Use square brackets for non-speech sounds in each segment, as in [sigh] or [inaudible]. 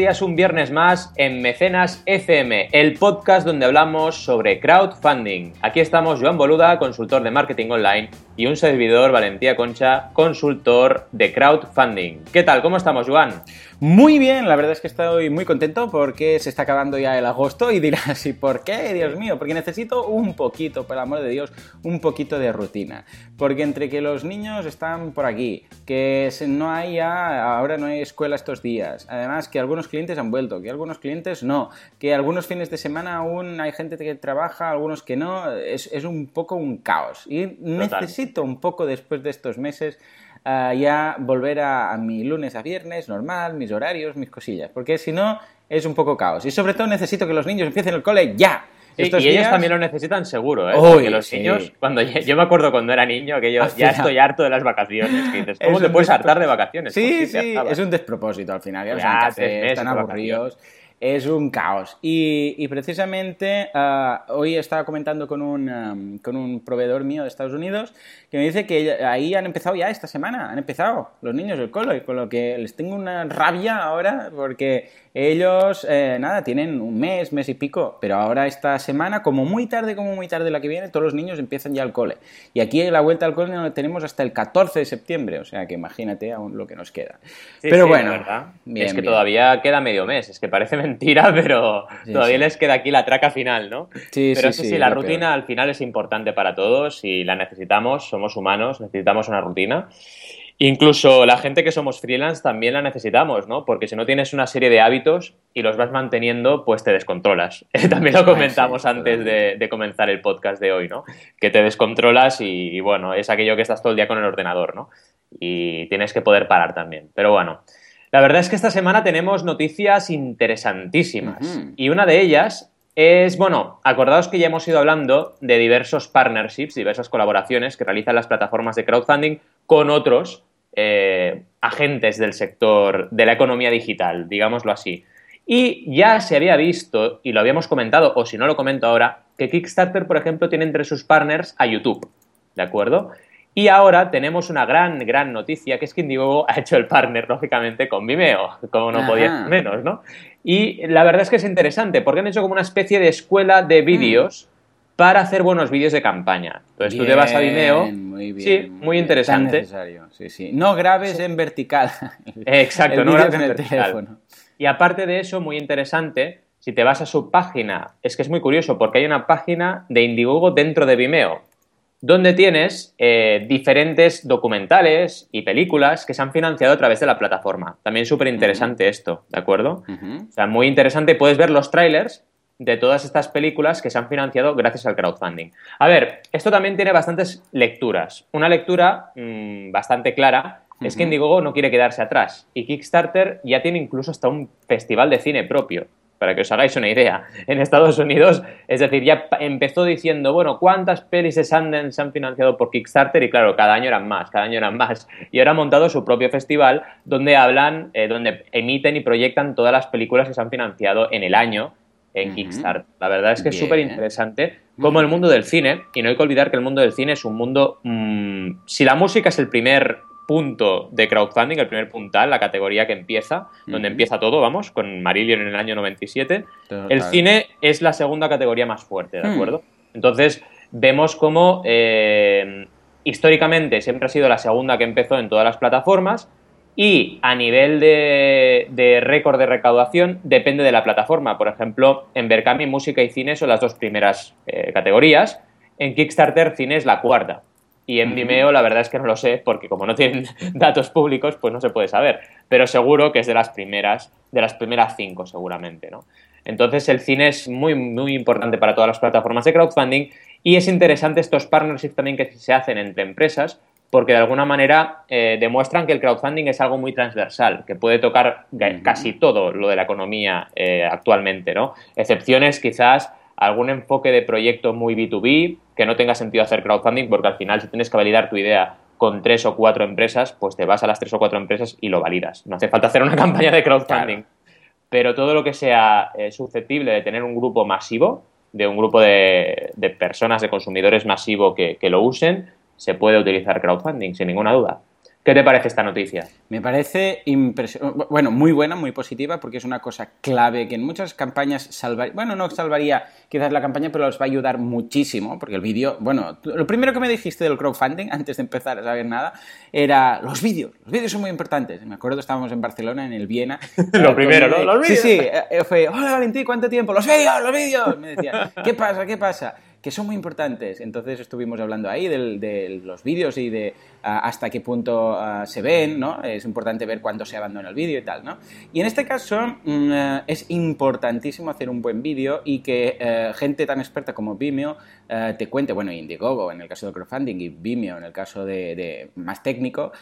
días un viernes más en Mecenas FM, el podcast donde hablamos sobre crowdfunding. Aquí estamos Joan Boluda, consultor de marketing online, y un servidor, Valentía Concha, consultor de crowdfunding. ¿Qué tal? ¿Cómo estamos, Joan? Muy bien, la verdad es que estoy muy contento porque se está acabando ya el agosto y dirás, ¿y por qué? Dios mío, porque necesito un poquito, por el amor de Dios, un poquito de rutina. Porque entre que los niños están por aquí, que no hay ya, ahora no hay escuela estos días, además que algunos clientes han vuelto, que algunos clientes no, que algunos fines de semana aún hay gente que trabaja, algunos que no, es, un poco un caos. Y necesito un poco después de estos meses ya volver a, mi lunes a viernes normal, mis horarios, mis cosillas, porque si no es un poco caos. Y sobre todo necesito que los niños empiecen el cole ya. y ellos también lo necesitan seguro, ¿eh? Porque los niños, cuando yo me acuerdo cuando era niño, que yo ya estoy harto de las vacaciones. Que dices, [laughs] ¿Cómo te puedes hartar de vacaciones? Sí, sí, es un despropósito al final. Ya, están aburridos es un caos. Y, precisamente ah, hoy estaba comentando con un, con un proveedor mío de Estados Unidos que me dice que ahí han empezado ya esta semana, han empezado los niños del cole, con lo que les tengo una rabia ahora porque ellos, eh, nada, tienen un mes, mes y pico, pero ahora esta semana, como muy tarde, como muy tarde la que viene, todos los niños empiezan ya al cole. Y aquí la vuelta al cole no la tenemos hasta el 14 de septiembre, o sea que imagínate aún lo que nos queda. pero bueno, es que todavía queda medio mes, es que parece [laughs] mentira, pero todavía les queda aquí la traca final, ¿no? Sí, pero sí, sí, la rutina al final es importante para todos y la necesitamos, somos humanos, necesitamos una rutina. Incluso la gente que somos freelance también la necesitamos, ¿no? Porque si no tienes una serie de hábitos y los vas manteniendo, pues te descontrolas. [laughs] también lo comentamos antes de, comenzar el podcast de hoy, ¿no? Que te descontrolas y, bueno, es aquello que estás todo el día con el ordenador, ¿no? Y tienes que poder parar también. Pero bueno, la verdad es que esta semana tenemos noticias interesantísimas. Y una de ellas es, bueno, acordaos que ya hemos ido hablando de diversos partnerships, diversas colaboraciones que realizan las plataformas de crowdfunding con otros eh, agentes del sector de la economía digital, digámoslo así. Y ya se había visto, y lo habíamos comentado, o si no lo comento ahora, que Kickstarter, por ejemplo, tiene entre sus partners a YouTube, ¿de acuerdo? Y ahora tenemos una gran, gran noticia, que es que Indiegogo [laughs] ha hecho el partner, lógicamente, con Vimeo, como no podía menos, ¿no? Y la verdad es que es interesante, porque han hecho como una especie de escuela de vídeos para hacer buenos vídeos de campaña. Entonces tú te vas a Vimeo. Muy bien, sí, muy, interesante. Sí, sí. No grabes en vertical. [laughs] Exacto, no grabes en vertical. Teléfono. Y aparte de eso, muy interesante, si te vas a su página, es que es muy curioso porque hay una página de Indiegogo dentro de Vimeo, donde tienes eh, diferentes documentales y películas que se han financiado a través de la plataforma. También súper interesante esto, ¿de acuerdo? O sea, muy interesante. Puedes ver los trailers de todas estas películas que se han financiado gracias al crowdfunding. A ver, esto también tiene bastantes lecturas. Una lectura mm, bastante clara es que Indiegogo no quiere quedarse atrás y Kickstarter ya tiene incluso hasta un festival de cine propio. Para que os hagáis una idea, en Estados Unidos, es decir, ya empezó diciendo, bueno, ¿cuántas pelis de Sundance se han financiado por Kickstarter? Y claro, cada año eran más, cada año eran más. Y ahora ha montado su propio festival donde hablan, eh, donde emiten y proyectan todas las películas que se han financiado en el año en Kickstarter. La verdad es que es súper interesante como el mundo del cine, y no hay que olvidar que el mundo del cine es un mundo, mm, si la música es el primer punto de crowdfunding, el primer puntal, la categoría que empieza, donde empieza todo, vamos, con Marillion en el año 97, el cine es la segunda categoría más fuerte, ¿de hmm. acuerdo? Entonces, vemos como eh, históricamente siempre ha sido la segunda que empezó en todas las plataformas, y a nivel de, récord de recaudación depende de la plataforma. Por ejemplo, en Berkami música y cine son las dos primeras eh, categorías. En Kickstarter cine es la cuarta. Y en Vimeo la verdad es que no lo sé porque como no tienen [laughs] datos públicos pues no se puede saber. Pero seguro que es de las primeras, de las primeras cinco seguramente, ¿no? Entonces el cine es muy, muy importante para todas las plataformas de crowdfunding y es interesante estos partnerships también que se hacen entre empresas porque de alguna manera eh, demuestran que el crowdfunding es algo muy transversal, que puede tocar casi todo lo de la economía eh, actualmente, ¿no? Excepciones quizás algún enfoque de proyecto muy B2B, que no tenga sentido hacer crowdfunding, porque al final si tienes que validar tu idea con tres o cuatro empresas, pues te vas a las tres o cuatro empresas y lo validas. No hace falta hacer una [laughs] campaña de crowdfunding. Pero todo lo que sea eh, susceptible de tener un grupo masivo, de un grupo de, personas, de consumidores masivo que, que lo usen, se puede utilizar crowdfunding, sin ninguna duda. ¿Qué te parece esta noticia? Me parece impresionante. Bueno, muy buena, muy positiva, porque es una cosa clave que en muchas campañas salvaría. Bueno, no salvaría quizás la campaña, pero los va a ayudar muchísimo, porque el vídeo. Bueno, lo primero que me dijiste del crowdfunding, [laughs] antes de empezar a saber nada, era los vídeos. Los vídeos son muy importantes. Me acuerdo, estábamos en Barcelona, en el Viena. [laughs] lo primero, ¿no? Los vídeos. Sí, sí. Eh, fue, hola Valentín, ¿cuánto tiempo? Los vídeos, los vídeos. Me decían, ¿qué pasa? ¿Qué pasa? Que son muy importantes. Entonces estuvimos hablando ahí de los vídeos y de hasta qué punto se ven, ¿no? Es importante ver cuándo se abandona el vídeo y tal, ¿no? Y en este caso mm, eh, es importantísimo hacer un buen vídeo y que eh, gente tan experta como Vimeo eh, te cuente, bueno, Indiegogo en el caso de crowdfunding y Vimeo en el caso de, más técnico,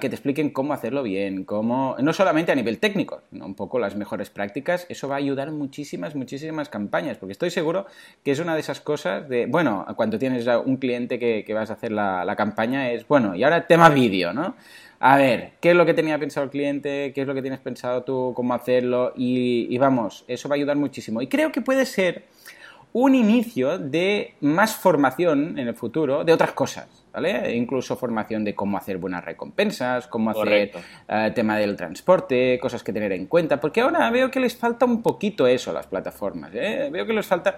que te expliquen cómo hacerlo bien, cómo, no solamente a nivel técnico, un poco las mejores prácticas, eso va a ayudar muchísimas, muchísimas campañas, porque estoy seguro que es una de esas cosas de, bueno, cuando tienes un cliente que, vas a hacer la, la campaña, es, bueno, y ahora tema vídeo, ¿no? A ver, ¿qué es lo que tenía pensado el cliente? ¿Qué es lo que tienes pensado tú? ¿Cómo hacerlo? Y, vamos, eso va a ayudar muchísimo. Y creo que puede ser un inicio de más formación en el futuro de otras cosas, ¿vale? Incluso formación de cómo hacer buenas recompensas, cómo hacer eh, tema del transporte, cosas que tener en cuenta, porque ahora veo que les falta un poquito eso a las plataformas, ¿eh? Veo que les falta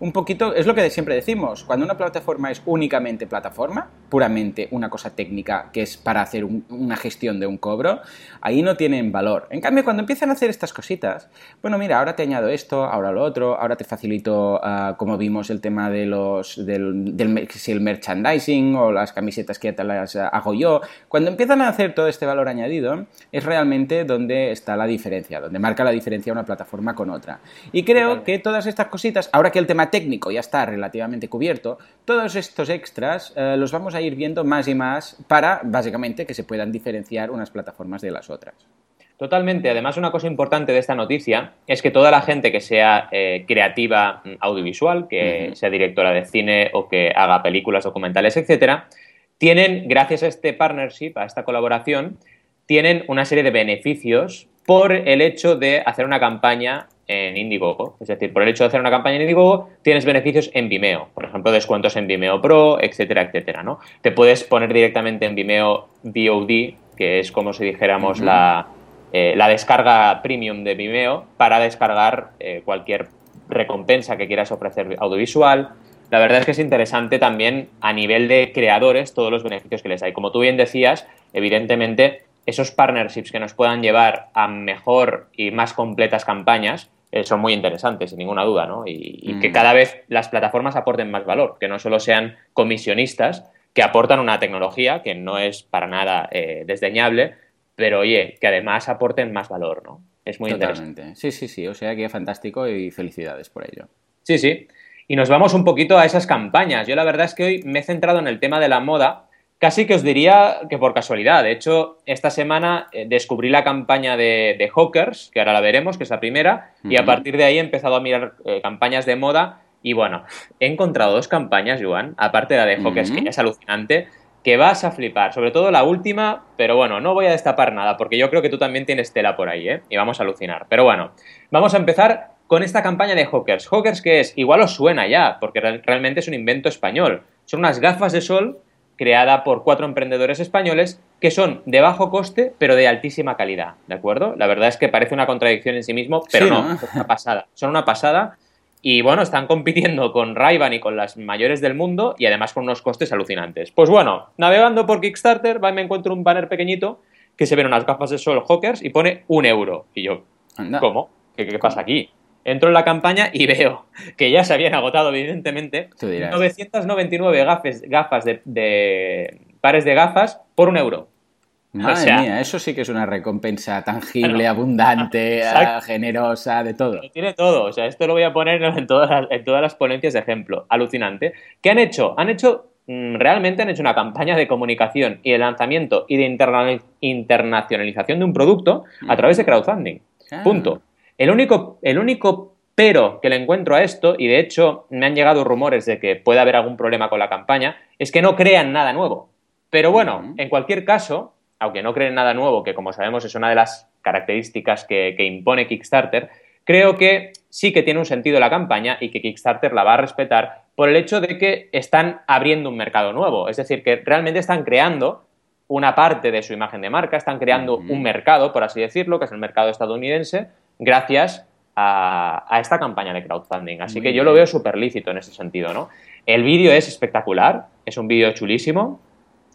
un poquito, es lo que siempre decimos, cuando una plataforma es únicamente plataforma, puramente una cosa técnica que es para hacer una gestión de un cobro, ahí no tienen valor. En cambio, cuando empiezan a hacer estas cositas, bueno, mira, ahora te añado esto, ahora lo otro, ahora te facilito, ah, como vimos, el tema de los, del, del si el merchandising o las camisetas que ya te las hago yo, cuando empiezan a hacer todo este valor añadido, es realmente donde está la diferencia, donde marca la diferencia una plataforma con otra. Y creo que todas estas cositas, ahora que el tema técnico ya está relativamente cubierto, todos estos extras eh, los vamos a ir viendo más y más para, básicamente, que se puedan diferenciar unas plataformas de las otras. Totalmente. Además, una cosa importante de esta noticia es que toda la gente que sea eh, creativa mm, audiovisual, que sea directora de cine o que haga películas, documentales, etcétera, tienen, gracias a este partnership, a esta colaboración, tienen una serie de beneficios por el hecho de hacer una campaña en Indiegogo. Es decir, por el hecho de hacer una campaña en Indiegogo, tienes beneficios en Vimeo. Por ejemplo, descuentos en Vimeo Pro, etcétera, etcétera, ¿no? Te puedes poner directamente en Vimeo VOD, que es como si dijéramos la, eh, la, descarga premium de Vimeo, para descargar eh, cualquier recompensa que quieras ofrecer audiovisual. La verdad es que es interesante también a nivel de creadores todos los beneficios que les hay. Como tú bien decías, evidentemente esos partnerships que nos puedan llevar a mejor y más completas campañas eh, son muy interesantes, sin ninguna duda, ¿no? Y, que mm. cada vez las plataformas aporten más valor, que no solo sean comisionistas, que aportan una tecnología que no es para nada eh, desdeñable, pero oye, que además aporten más valor, ¿no? Es muy interesante. Sí, sí, sí, o sea que fantástico y felicidades por ello. Sí, sí. Y nos vamos un poquito a esas campañas. Yo la verdad es que hoy me he centrado en el tema de la moda, Casi que os diría que por casualidad. De hecho, esta semana eh, descubrí la campaña de, Hawkers, que ahora la veremos, que es la primera, y a partir de ahí he empezado a mirar eh, campañas de moda. Y bueno, he encontrado dos campañas, Joan, aparte de la de Hawkers, que es alucinante, que vas a flipar. Sobre todo la última, pero bueno, no voy a destapar nada, porque yo creo que tú también tienes tela por ahí, ¿eh? Y vamos a alucinar. Pero bueno, vamos a empezar con esta campaña de Hawkers. Hawkers, ¿qué es? Igual os suena ya, porque realmente es un invento español. Son unas gafas de sol creada por cuatro emprendedores españoles que son de bajo coste pero de altísima calidad, ¿de acuerdo? La verdad es que parece una contradicción en sí mismo, pero no, es una pasada. Son una pasada y bueno, están compitiendo con ray y con las mayores del mundo y además con unos costes alucinantes. Pues bueno, navegando por Kickstarter, va y me encuentro un banner pequeñito que se ven unas gafas de sol Hawkers y pone un euro. Y yo, ¿cómo? qué pasa aquí? Entro en la campaña y veo que ya se habían agotado, evidentemente, 999 gafes, gafas de, pares de gafas por un euro. Madre mía, eso sí que es una recompensa tangible, abundante, [laughs] generosa, de todo. tiene todo, o sea, esto lo voy a poner en todas, las, en todas las ponencias de ejemplo. Alucinante. ¿Qué han hecho? Han hecho, mm, realmente han hecho una campaña de comunicación y de lanzamiento y de internacionalización de un producto a través de crowdfunding. Ah. Punto. El único, el único pero que le encuentro a esto, y de hecho me han llegado rumores de que puede haber algún problema con la campaña, es que no crean nada nuevo. Pero bueno, en cualquier caso, aunque no creen nada nuevo, que como sabemos es una de las características que, que, impone Kickstarter, creo que sí que tiene un sentido la campaña y que Kickstarter la va a respetar por el hecho de que están abriendo un mercado nuevo. Es decir, que realmente están creando una parte de su imagen de marca, están creando un mercado, por así decirlo, que es el mercado estadounidense, gracias a, esta campaña de crowdfunding. Así que yo lo veo súper lícito en ese sentido, ¿no? El vídeo es espectacular, es un vídeo chulísimo.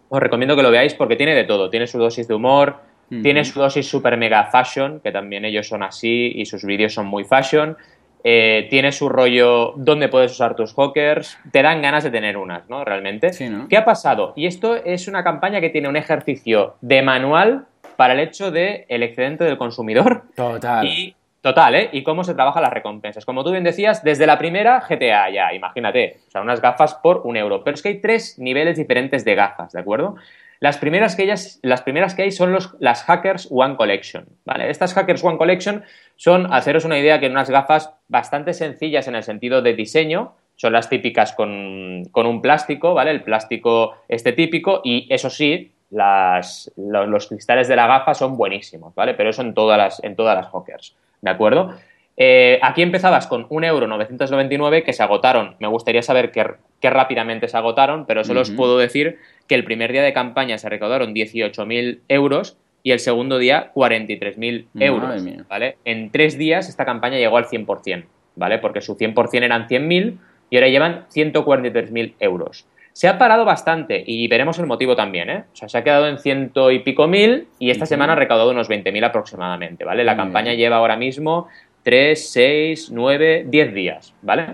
Os recomiendo que lo veáis porque tiene de todo. Tiene su dosis de humor, tiene su dosis super mega fashion, que también ellos son así y sus vídeos son muy fashion. Eh, tiene su rollo donde puedes usar tus hawkers, te dan ganas de tener unas, ¿no? Realmente. ¿Qué ha pasado? Y esto es una campaña que tiene un ejercicio de manual para el hecho del el excedente del consumidor. Total. Y Total, ¿eh? Y cómo se trabajan las recompensas. Como tú bien decías, desde la primera GTA ya, imagínate, o sea, unas gafas por un euro. Pero es que hay tres niveles diferentes de gafas, ¿de acuerdo? Las primeras que, ellas, las primeras que hay son los, las Hackers One Collection, ¿vale? Estas Hackers One Collection son, haceros una idea, que unas gafas bastante sencillas en el sentido de diseño, son las típicas con, con un plástico, ¿vale? El plástico este típico y eso sí, las, los, cristales de la gafa son buenísimos, ¿vale? Pero eso en todas las, en todas las Hawkers. ¿de acuerdo? Eh, aquí empezabas con 1,999€ que se agotaron. Me gustaría saber qué, rápidamente se agotaron, pero solo os puedo decir que el primer día de campaña se recaudaron 18.000 euros y el segundo día 43.000 euros. ¿vale? En tres días esta campaña llegó al 100%, ¿vale? Porque su 100% eran 100.000 y ahora llevan 143.000 euros. Se ha parado bastante y veremos el motivo también, ¿eh? O sea, se ha quedado en ciento y pico mil y esta semana ha recaudado unos 20.000 aproximadamente, ¿vale? La campaña lleva ahora mismo 3, 6, 9, 10 días, ¿vale?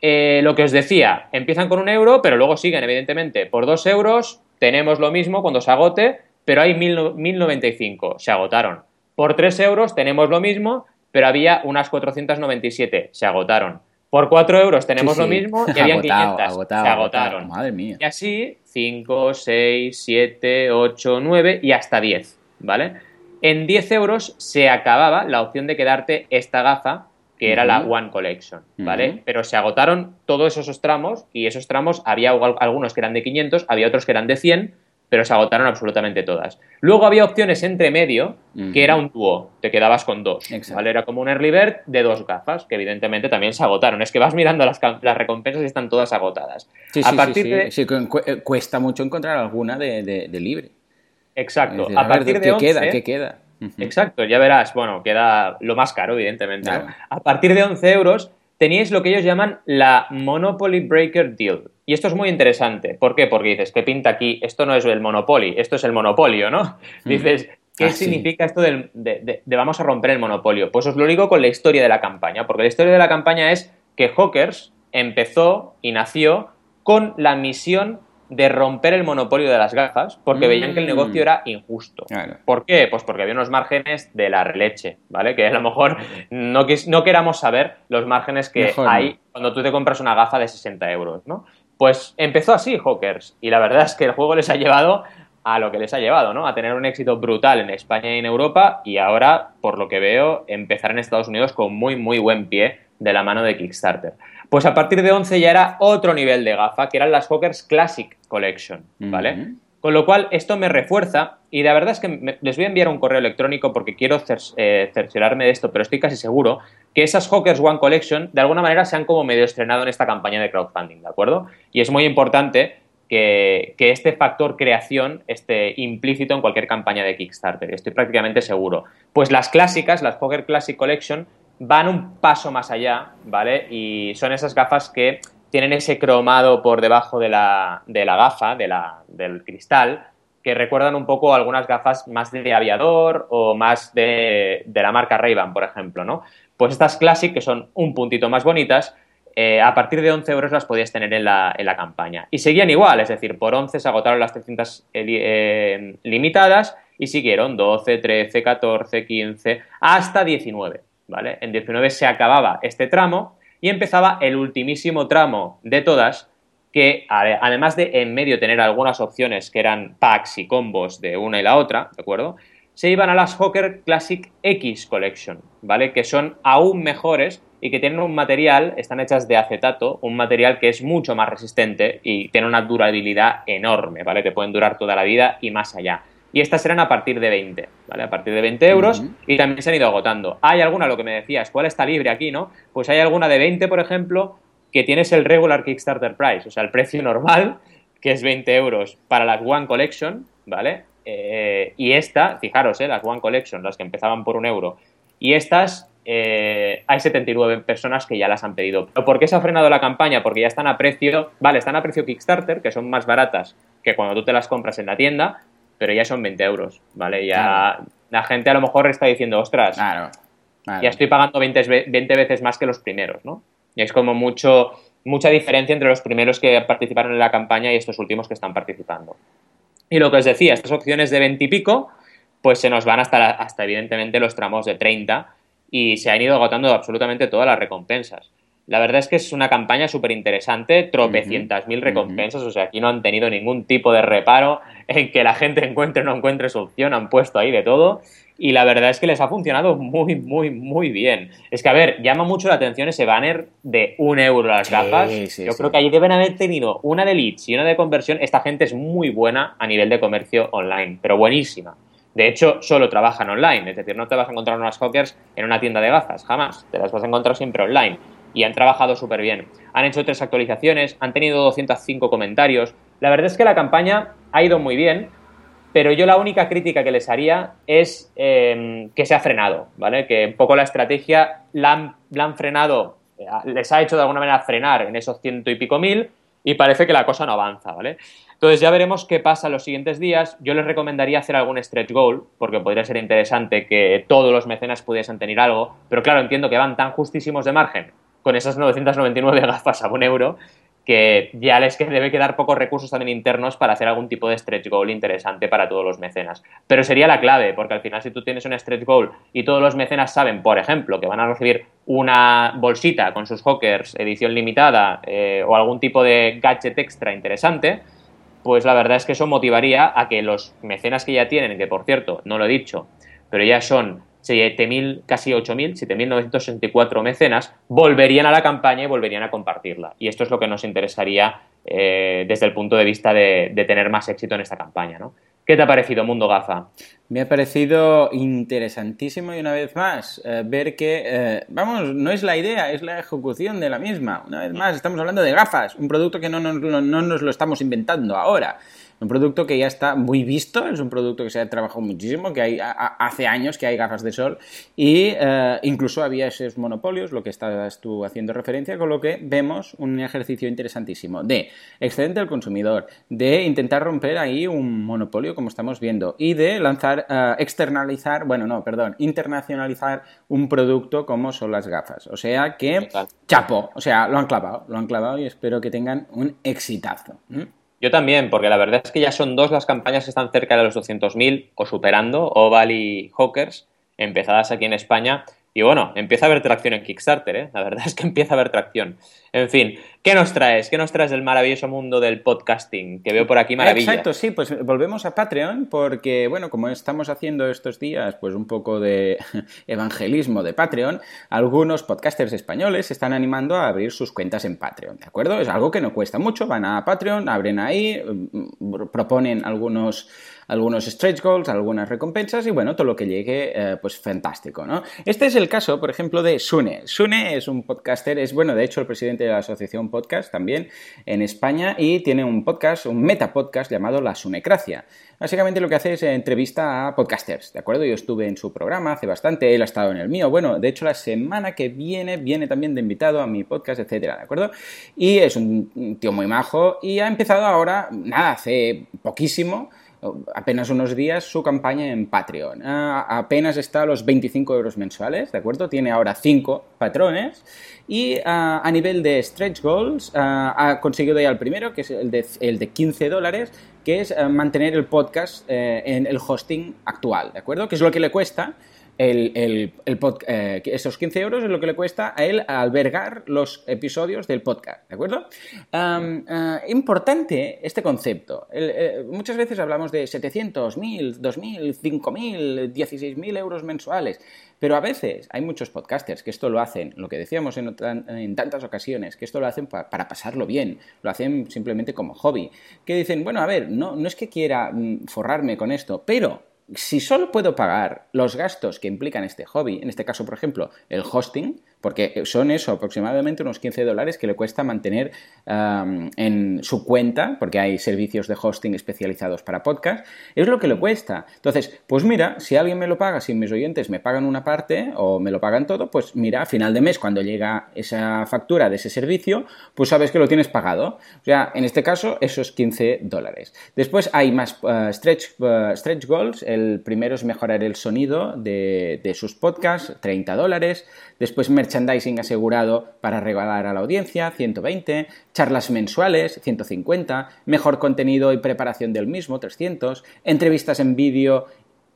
Eh, lo que os decía, empiezan con un euro, pero luego siguen, evidentemente, por dos euros tenemos lo mismo cuando se agote, pero hay 1095, se agotaron. Por 3 euros tenemos lo mismo, pero había unas 497, se agotaron. Por 4 euros tenemos lo mismo y [laughs] habían 500. se agotaron. Madre mía. Y así 5, 6, 7, 8, 9 y hasta 10. ¿Vale? En 10 euros se acababa la opción de quedarte esta gafa que era la One Collection, ¿vale? Pero se agotaron todos esos tramos y esos tramos había algunos que eran de 500, había otros que eran de 100 pero se agotaron absolutamente todas. Luego había opciones entre medio, que era un dúo, te quedabas con dos. ¿vale? Era como un early bird de dos gafas, que evidentemente también se agotaron. Es que vas mirando las, las recompensas y están todas agotadas. Sí, a partir sí, eh, cuesta mucho encontrar alguna de, libre. Exacto. a, partir de ¿qué queda? ¿Qué queda? Exacto, ya verás, bueno, queda lo más caro, evidentemente. A partir de 11 euros teníais lo que ellos llaman la Monopoly Breaker Deal. Y esto es muy interesante. ¿Por qué? Porque dices, ¿qué pinta aquí? Esto no es el Monopoly, esto es el monopolio, ¿no? Dices, ¿qué ah, significa esto de, de, vamos a romper el monopolio? Pues os lo digo con la historia de la campaña, porque la historia de la campaña es que Hawkers empezó y nació con la misión de romper el monopolio de las gafas porque veían que el negocio era injusto. ¿Por qué? Pues porque había unos márgenes de la leche, ¿vale? Que a lo mejor no, no queramos saber los márgenes que hay cuando tú te compras una gafa de 60 euros, ¿no? Pues empezó así Hawkers y la verdad es que el juego les ha llevado a lo que les ha llevado, ¿no? A tener un éxito brutal en España y en Europa y ahora, por lo que veo, empezar en Estados Unidos con muy, muy buen pie de la mano de Kickstarter. Pues a partir de 11 ya era otro nivel de gafa, que eran las Hawkers Classic Collection, ¿vale? Con lo cual, esto me refuerza y la verdad es que les voy a enviar un correo electrónico porque quiero eh, cerciorarme de esto, pero estoy casi seguro que esas Hawkers One Collection de alguna manera se han como medio estrenado en esta campaña de crowdfunding, ¿de acuerdo? Y es muy importante que, que, este factor creación esté implícito en cualquier campaña de Kickstarter, estoy prácticamente seguro. Pues las clásicas, las Hawker Classic Collection, van un paso más allá, ¿vale? Y son esas gafas que tienen ese cromado por debajo de la, de la gafa, de la, del cristal, que recuerdan un poco algunas gafas más de aviador o más de, de la marca Ray-Ban, por ejemplo, ¿no? Pues estas Classic, que son un puntito más bonitas, eh, a partir de 11 euros las podías tener en la, en la, campaña. Y seguían igual, es decir, por 11 se agotaron las 300 eh, eh, limitadas y siguieron 12, 13, 14, 15, hasta 19. ¿Vale? En 19 se acababa este tramo y empezaba el ultimísimo tramo de todas, que además de en medio tener algunas opciones que eran packs y combos de una y la otra, ¿de acuerdo? Se iban a las Hawker Classic X Collection, ¿vale? Que son aún mejores y que tienen un material, están hechas de acetato, un material que es mucho más resistente y tiene una durabilidad enorme, ¿vale? Que pueden durar toda la vida y más allá y estas eran a partir de 20, ¿vale? A partir de 20 euros y también se han ido agotando. Hay alguna, lo que me decías, ¿cuál está libre aquí, no? Pues hay alguna de 20, por ejemplo, que tienes el regular Kickstarter price, o sea, el precio normal que es 20 euros para las One Collection, ¿vale? Eh, y esta, fijaros, eh, las One Collection, las que empezaban por un euro, y estas eh, hay 79 personas que ya las han pedido. ¿Pero por qué se ha frenado la campaña? Porque ya están a precio, vale, están a precio Kickstarter, que son más baratas que cuando tú te las compras en la tienda, pero ya son 20 euros, ¿vale? Ya la gente a lo mejor está diciendo, ostras, claro, ya estoy pagando 20, 20 veces más que los primeros, ¿no? Y es como mucho, mucha diferencia entre los primeros que participaron en la campaña y estos últimos que están participando. Y lo que os decía, estas opciones de 20 y pico, pues se nos van hasta, hasta evidentemente los tramos de 30 y se han ido agotando absolutamente todas las recompensas. La verdad es que es una campaña súper interesante, tropecientas mil recompensas, o sea, aquí no han tenido ningún tipo de reparo en que la gente encuentre o no encuentre su opción, han puesto ahí de todo y la verdad es que les ha funcionado muy, muy, muy bien. Es que, a ver, llama mucho la atención ese banner de un euro las gafas. Yo creo que allí deben haber tenido una de leads y una de conversión. Esta gente es muy buena a nivel de comercio online, pero buenísima. De hecho, solo trabajan online, es decir, no te vas a encontrar unas hawkers en una tienda de gafas, jamás. Te las vas a encontrar siempre online. Y han trabajado súper bien. Han hecho tres actualizaciones, han tenido 205 comentarios. La verdad es que la campaña ha ido muy bien, pero yo la única crítica que les haría es em, que se ha frenado, ¿vale? Que un poco la estrategia la han, la han, frenado, eh, les ha hecho de alguna manera frenar en esos ciento y pico mil y parece que la cosa no avanza, ¿vale? Entonces ya veremos qué pasa los siguientes días. Yo les recomendaría hacer algún stretch goal, porque podría ser interesante que todos los mecenas pudiesen tener algo, pero claro, entiendo que van tan justísimos de margen con esas 999 gafas a un euro que ya les debe quedar pocos recursos también internos para hacer algún tipo de stretch goal interesante para todos los mecenas. Pero sería la clave, porque al final si tú tienes un stretch goal y todos los mecenas saben, por ejemplo, que van a recibir una bolsita con sus hawkers edición limitada eh, o algún tipo de gadget extra interesante, pues la verdad es que eso motivaría a que los mecenas que ya tienen, que por cierto, no lo he dicho, pero ya son 7.000, casi 8.000, 7.964 mecenas, volverían a la campaña y volverían a compartirla. Y esto es lo que nos interesaría eh, desde el punto de vista de, tener más éxito en esta campaña. ¿no? ¿Qué te ha parecido Mundo Gafa? Me ha parecido interesantísimo y una vez más eh, ver que, eh, vamos, no es la idea, es la ejecución de la misma. Una vez más, estamos hablando de gafas, un producto que no no nos lo estamos inventando ahora. Un producto que ya está muy visto, es un producto que se ha trabajado muchísimo, que hay, hace años que hay gafas de sol y eh, incluso había esos monopolios, lo que estabas tú haciendo referencia, con lo que vemos un ejercicio interesantísimo de excedente del consumidor, de intentar romper ahí un monopolio como estamos viendo y de lanzar, uh, externalizar, bueno, no, perdón, internacionalizar un producto como son las gafas. O sea que, chapo, o sea, lo han clavado, lo han clavado y espero que tengan un exitazo. Yo también, porque la verdad es que ya son dos las campañas que están cerca de los 200.000 o superando, Oval y Hawkers, empezadas aquí en España. Y bueno, empieza a haber tracción en Kickstarter, ¿eh? La verdad es que [laughs] empieza a haber tracción. En fin, ¿qué nos traes? ¿Qué nos traes del maravilloso mundo del podcasting? Que veo por aquí maravillas. Exacto, sí, pues volvemos a Patreon porque, bueno, como estamos haciendo estos días, pues un poco de [laughs] evangelismo de Patreon, algunos podcasters españoles se están animando a abrir sus cuentas en Patreon, ¿de acuerdo? Es algo que no cuesta mucho, van a Patreon, abren ahí, mm, proponen algunos algunos stretch goals, algunas recompensas y bueno, todo lo que llegue, eh, pues fantástico, ¿no? Este es el caso, por ejemplo, de Sune. Sune es un podcaster, es bueno, de hecho, el presidente de la asociación Podcast también en España y tiene un podcast, un meta podcast llamado La Sunecracia. Básicamente lo que hace es entrevista a podcasters, ¿de acuerdo? Yo estuve en su programa hace bastante, él ha estado en el mío. Bueno, de hecho la semana que viene viene también de invitado a mi podcast, etcétera, ¿de acuerdo? Y es un tío muy majo y ha empezado ahora, nada, hace poquísimo, apenas unos días su campaña en Patreon. Ah, apenas está a los 25 euros mensuales, ¿de acuerdo? Tiene ahora 5 patrones y ah, a nivel de stretch goals ah, ha conseguido ya el primero, que es el de, el de 15 dólares, que es mantener el podcast eh, en el hosting actual, ¿de acuerdo? Que es lo que le cuesta el, el, eh, esos 15 euros es lo que le cuesta a él albergar los episodios del podcast, ¿de acuerdo? Eh, importante este concepto. Eh, muchas veces hablamos de 700, 1000, 2000, 5000, 16000 euros mensuales, pero a veces hay muchos podcasters que esto lo hacen, lo que decíamos en, en tantas ocasiones, que esto lo hacen para pasarlo bien, lo hacen simplemente como hobby, que dicen, bueno, a ver, no, no es que quiera mm, forrarme con esto, pero si solo puedo pagar los gastos que implican este hobby, en este caso, por ejemplo, el hosting, porque son eso, aproximadamente unos 15 dólares que le cuesta mantener en su cuenta, porque hay servicios de hosting especializados para podcast, es lo que le cuesta. Entonces, pues mira, si alguien me lo paga, si mis oyentes me pagan una parte o me lo pagan todo, pues mira, a final de mes, cuando llega esa factura de ese servicio, pues sabes que lo tienes pagado. O sea, en este caso, esos 15 dólares. Después hay más eh, stretch, eh, stretch goals. El primero es mejorar el sonido de, de sus podcasts, 30 dólares. Después merchandising asegurado para regalar a la audiencia, 120. Charlas mensuales, 150. Mejor contenido y preparación del mismo, 300. Entrevistas en vídeo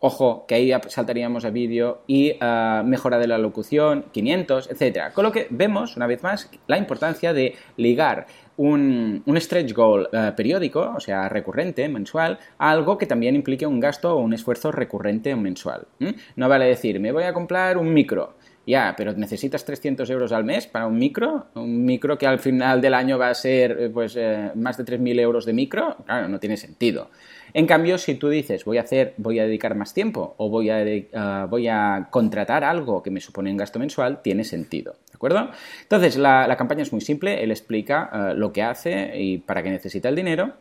Ojo, que ahí saltaríamos a vídeo y uh, mejora de la locución, 500, etc. Con lo que vemos, una vez más, la importancia de ligar un, stretch goal uh, periódico, o sea, recurrente, mensual, a algo que también implique un gasto o un esfuerzo recurrente mensual. No vale decir, me voy a comprar un micro. Ya, pero necesitas 300 euros al mes para un micro, un micro que al final del año va a ser eh, pues, eh, más de 3.000 euros de micro, claro, no tiene sentido. En cambio, si tú dices voy a hacer, voy a dedicar más tiempo o voy a, ah, voy a contratar algo que me supone un gasto mensual, tiene sentido. ¿De acuerdo? Entonces, la, campaña es muy simple, él explica ah, lo que hace y para qué necesita el dinero.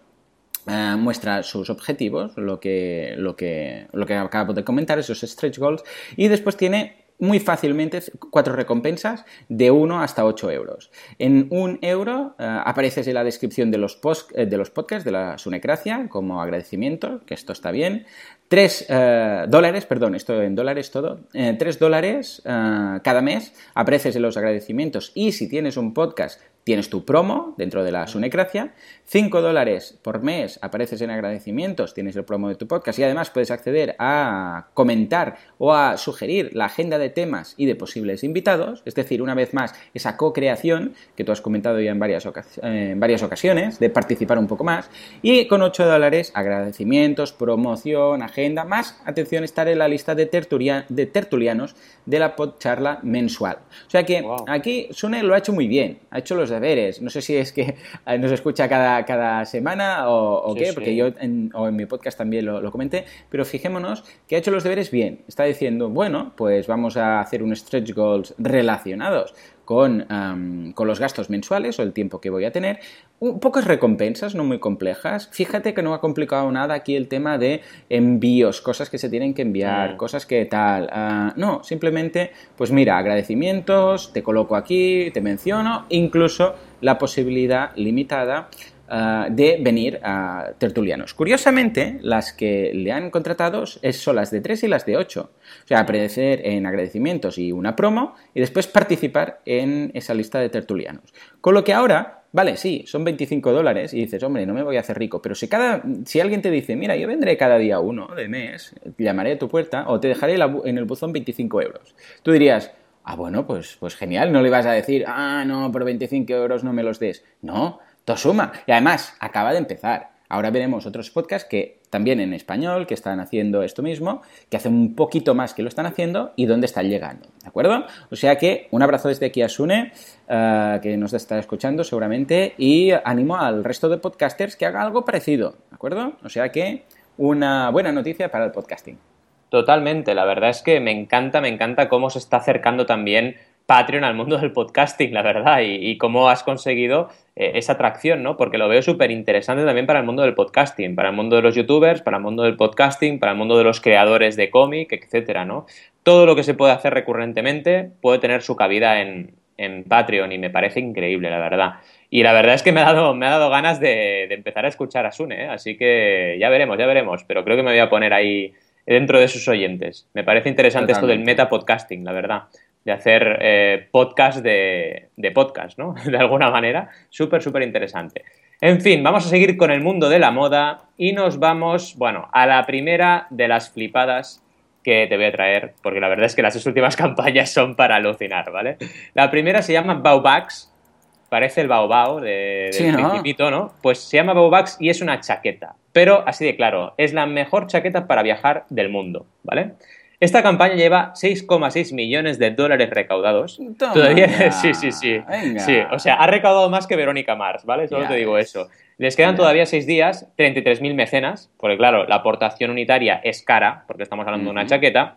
Muestra sus objetivos, lo que, lo, que, lo que acabo de comentar, esos stretch goals, y después tiene muy fácilmente cuatro recompensas de 1 hasta 8 euros. En un euro eh, apareces en la descripción de los, post, eh, de los podcasts de la Sunecracia como agradecimiento, que esto está bien. 3 eh, dólares, perdón, esto en dólares todo, 3 dólares cada mes apareces en los agradecimientos y si tienes un podcast tienes tu promo dentro de la Sunecracia, 5 dólares por mes apareces en agradecimientos, tienes el promo de tu podcast y además puedes acceder a comentar o a sugerir la agenda de temas y de posibles invitados, es decir, una vez más, esa co-creación que tú has comentado ya en varias, en varias ocasiones, de participar un poco más, y con 8 dólares agradecimientos, promoción, agenda, más, atención, estar en la lista de, de tertulianos de la podcharla mensual. O sea que aquí Sune lo ha hecho muy bien, ha hecho los deberes. No sé si es que [laughs] nos escucha cada, cada semana o, qué, porque yo en, o en mi podcast también lo, comenté, pero fijémonos que ha hecho los deberes bien. Está diciendo, bueno, pues vamos a hacer un stretch goals relacionados con, con, los gastos mensuales o el tiempo que voy a tener. pocas recompensas, no muy complejas. Fíjate que no ha complicado nada aquí el tema de envíos, cosas que se tienen que enviar, mm. cosas que tal. Ah, no, simplemente, pues mira, agradecimientos, te coloco aquí, te menciono, incluso la posibilidad limitada Ah, de venir a tertulianos. Curiosamente, las que le han contratado son las de 3 y las de 8. O sea, aparecer en agradecimientos y una promo y después participar en esa lista de tertulianos. Con lo que ahora, vale, sí, son 25 dólares y dices, hombre, no me voy a hacer rico, pero si, cada, si alguien te dice, mira, yo vendré cada día uno de mes, llamaré a tu puerta o te dejaré en el buzón 25 euros. Tú dirías, ah, bueno, pues, pues genial, no le vas a decir, ah, no, por 25 euros no me los des. No, suma. Y además, acaba de empezar. Ahora veremos otros podcasts que también en español, que están haciendo esto mismo, que hacen un poquito más que lo están haciendo y dónde están llegando. ¿De acuerdo? O sea que un abrazo desde aquí a Sune, eh, que nos está escuchando seguramente, y animo al resto de podcasters que haga algo parecido. ¿De acuerdo? O sea que una buena noticia para el podcasting. Totalmente, la verdad es que me encanta, me encanta cómo se está acercando también Patreon al mundo del podcasting, la verdad, y, cómo has conseguido eh, esa atracción, ¿no? Porque lo veo súper interesante también para el mundo del podcasting, para el mundo de los youtubers, para el mundo del podcasting, para el mundo de los creadores de cómic, etcétera, ¿no? Todo lo que se puede hacer recurrentemente puede tener su cabida en, Patreon y me parece increíble, la verdad. Y la verdad es que me ha dado, me ha dado ganas de, empezar a escuchar a Sune, ¿eh? así que ya veremos, ya veremos, pero creo que me voy a poner ahí dentro de sus oyentes. Me parece interesante esto del meta podcasting, la verdad de hacer eh, podcast de, de, podcast, ¿no? [laughs] De alguna manera. Súper, súper interesante. En fin, vamos a seguir con el mundo de la moda y nos vamos, bueno, a la primera de las flipadas que te voy a traer, porque la verdad es que las últimas [laughs] campañas son para alucinar, ¿vale? La primera se llama Baubax, parece el Baobao de, del Principito, ¿no? Pues se llama Baubax y es una chaqueta, pero así de claro, es la mejor chaqueta para viajar del mundo, ¿vale? Esta campaña lleva 6,6 millones de dólares recaudados. todavía, [laughs] sí, sí, sí. Sí, o sea, ha recaudado más que Verónica Mars, ¿vale? Solo te digo eso. Les quedan todavía 6 días, 33.000 mecenas, porque claro, la aportación unitaria es cara, porque estamos hablando de una chaqueta,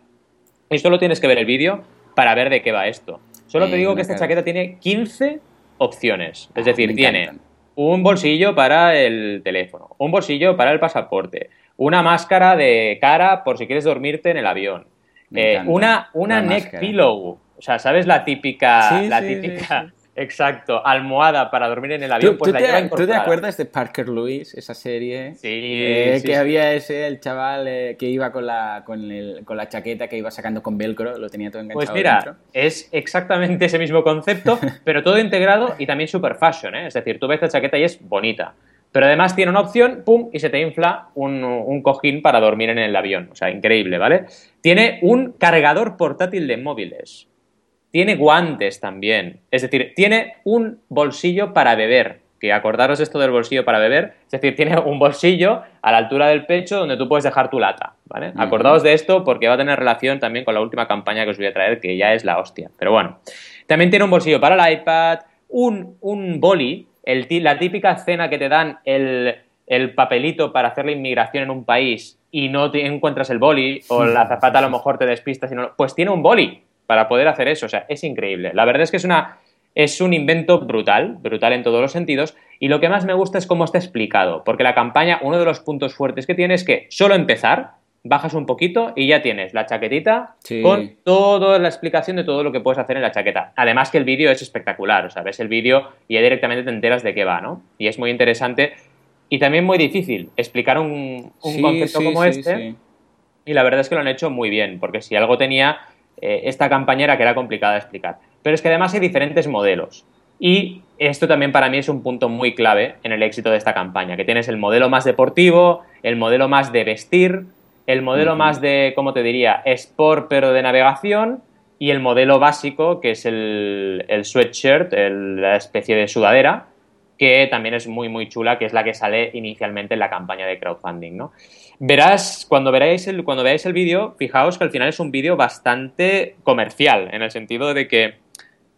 y solo tienes que ver el vídeo para ver de qué va esto. Solo te digo que esta chaqueta tiene 15 opciones. Es decir, tiene un bolsillo para el teléfono, un bolsillo para el pasaporte, una máscara de cara por si quieres dormirte en el avión, eh, una, una neck pillow. O sea, ¿sabes la típica, la típica [laughs] Exacto, almohada para dormir en el avión. pues te, ¿Tú te acuerdas de Parker Lewis, esa serie? Sí. Eh, que había ese, el chaval eh, que iba con la, con, el, con, la chaqueta que iba sacando con velcro, lo tenía todo enganchado. Pues mira, es exactamente ese mismo concepto, [laughs] pero todo integrado y también super fashion, ¿eh? Es decir, tú ves la chaqueta y es bonita. Pero además tiene una opción, pum, y se te infla un, un, cojín para dormir en el avión. O sea, increíble, ¿vale? Tiene un cargador portátil de móviles. Tiene guantes también. Es decir, tiene un bolsillo para beber. Que acordaros esto del bolsillo para beber. Es decir, tiene un bolsillo a la altura del pecho donde tú puedes dejar tu lata. ¿vale? Acordaos de esto porque va a tener relación también con la última campaña que os voy a traer, que ya es la hostia. Pero bueno. También tiene un bolsillo para el iPad, un, un boli, el, la típica escena que te dan el, el papelito para hacer la inmigración en un país y no te encuentras el boli, o la [laughs] zapata a lo mejor te despistas y no. Pues tiene un boli para poder hacer eso. O sea, es increíble. La verdad es que es una. Es un invento brutal, brutal en todos los sentidos, y lo que más me gusta es cómo está explicado, porque la campaña, uno de los puntos fuertes que tiene es que solo empezar, bajas un poquito y ya tienes la chaquetita con toda la explicación de todo lo que puedes hacer en la chaqueta. Además que el vídeo es espectacular, o sea, ves el vídeo y ya directamente te enteras de qué va, ¿no? Y es muy interesante y también muy difícil explicar un, concepto como este. Y la verdad es que lo han hecho muy bien, porque si algo tenía eh, esta campañera que era complicada de explicar. Pero es que además hay diferentes modelos. Y esto también para mí es un punto muy clave en el éxito de esta campaña, que tienes el modelo más deportivo, el modelo más de vestir, el modelo más de, ¿cómo te diría?, sport pero de navegación y el modelo básico, que es el, el sweatshirt, la especie de sudadera, que también es muy, muy chula, que es la que sale inicialmente en la campaña de crowdfunding, ¿no? Verás, cuando, veráis el, cuando veáis el vídeo, fijaos que al final es un vídeo bastante comercial, en el sentido de que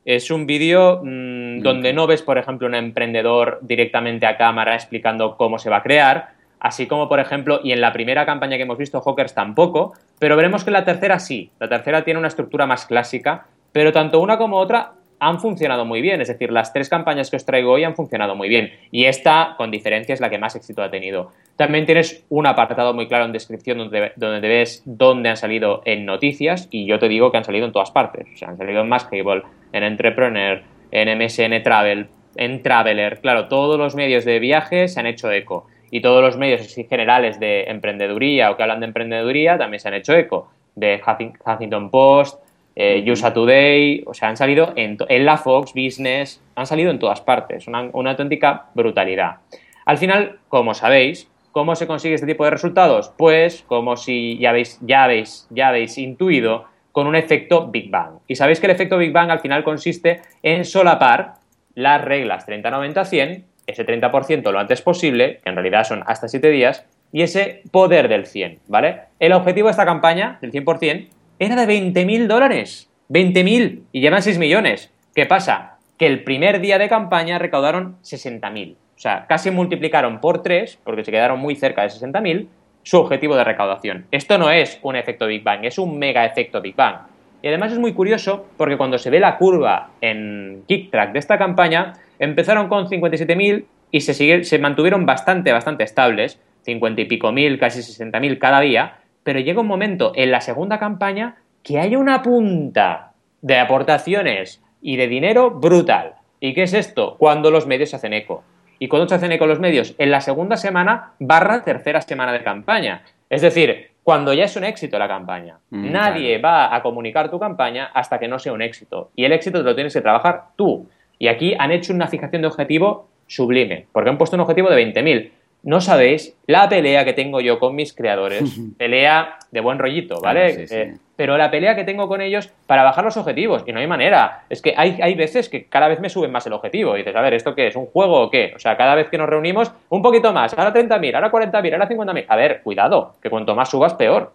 es un vídeo mm, donde no ves, por ejemplo, un emprendedor directamente a cámara explicando cómo se va a crear, así como, por ejemplo, y en la primera campaña que hemos visto, Hawkers tampoco, pero veremos que la tercera sí. La tercera tiene una estructura más clásica, pero tanto una como otra han funcionado muy bien. Es decir, las tres campañas que os traigo hoy han funcionado muy bien. Y esta, con diferencia, es la que más éxito ha tenido. También tienes un apartado muy claro en descripción donde, donde te ves dónde han salido en noticias. Y yo te digo que han salido en todas partes. O sea, han salido en Masscable, en Entrepreneur, en MSN Travel, en Traveler. Claro, todos los medios de viaje se han hecho eco. Y todos los medios generales de emprendeduría o que hablan de emprendeduría también se han hecho eco. De Huffington Post, eh, USA Today, o sea, han salido en, la Fox Business, han salido en todas partes, una, auténtica brutalidad. Al final, como sabéis, ¿cómo se consigue este tipo de resultados? Pues como si ya habéis, ya habéis, ya habéis intuido con un efecto Big Bang. Y sabéis que el efecto Big Bang al final consiste en solapar las reglas 30-90-100, ese 30% lo antes posible, que en realidad son hasta 7 días, y ese poder del 100, ¿vale? El objetivo de esta campaña, del 100%, era de 20.000 dólares. 20.000 y llevan 6 millones. ¿Qué pasa? Que el primer día de campaña recaudaron 60.000. O sea, casi multiplicaron por 3, porque se quedaron muy cerca de 60.000, su objetivo de recaudación. Esto no es un efecto Big Bang, es un mega efecto Big Bang. Y además es muy curioso porque cuando se ve la curva en KickTrack de esta campaña, empezaron con 57.000 y se, se mantuvieron bastante, bastante estables, 50 y pico mil, casi 60.000 cada día, pero llega un momento en la segunda campaña que hay una punta de aportaciones y de dinero brutal. ¿Y qué es esto? Cuando los medios se hacen eco. ¿Y cuando se hacen eco los medios? En la segunda semana barra tercera semana de campaña. Es decir, cuando ya es un éxito la campaña. Mm, Nadie va a comunicar tu campaña hasta que no sea un éxito. Y el éxito te lo tienes que trabajar tú. Y aquí han hecho una fijación de objetivo sublime, porque han puesto un objetivo de 20.000 no sabéis la pelea que tengo yo con mis creadores, [laughs] pelea de buen rollito, ¿vale? Eh, pero la pelea que tengo con ellos para bajar los objetivos, y no hay manera. Es que hay, hay veces que cada vez me suben más el objetivo. Y dices, a ver, ¿esto qué es? ¿Un juego o qué? O sea, cada vez que nos reunimos, un poquito más, ahora 30.000, ahora 40.000, ahora 50.000. A ver, cuidado, que cuanto más subas, peor.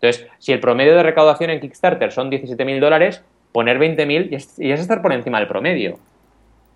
Entonces, si el promedio de recaudación en Kickstarter son 17.000 dólares, poner 20.000 y es estar por encima del promedio.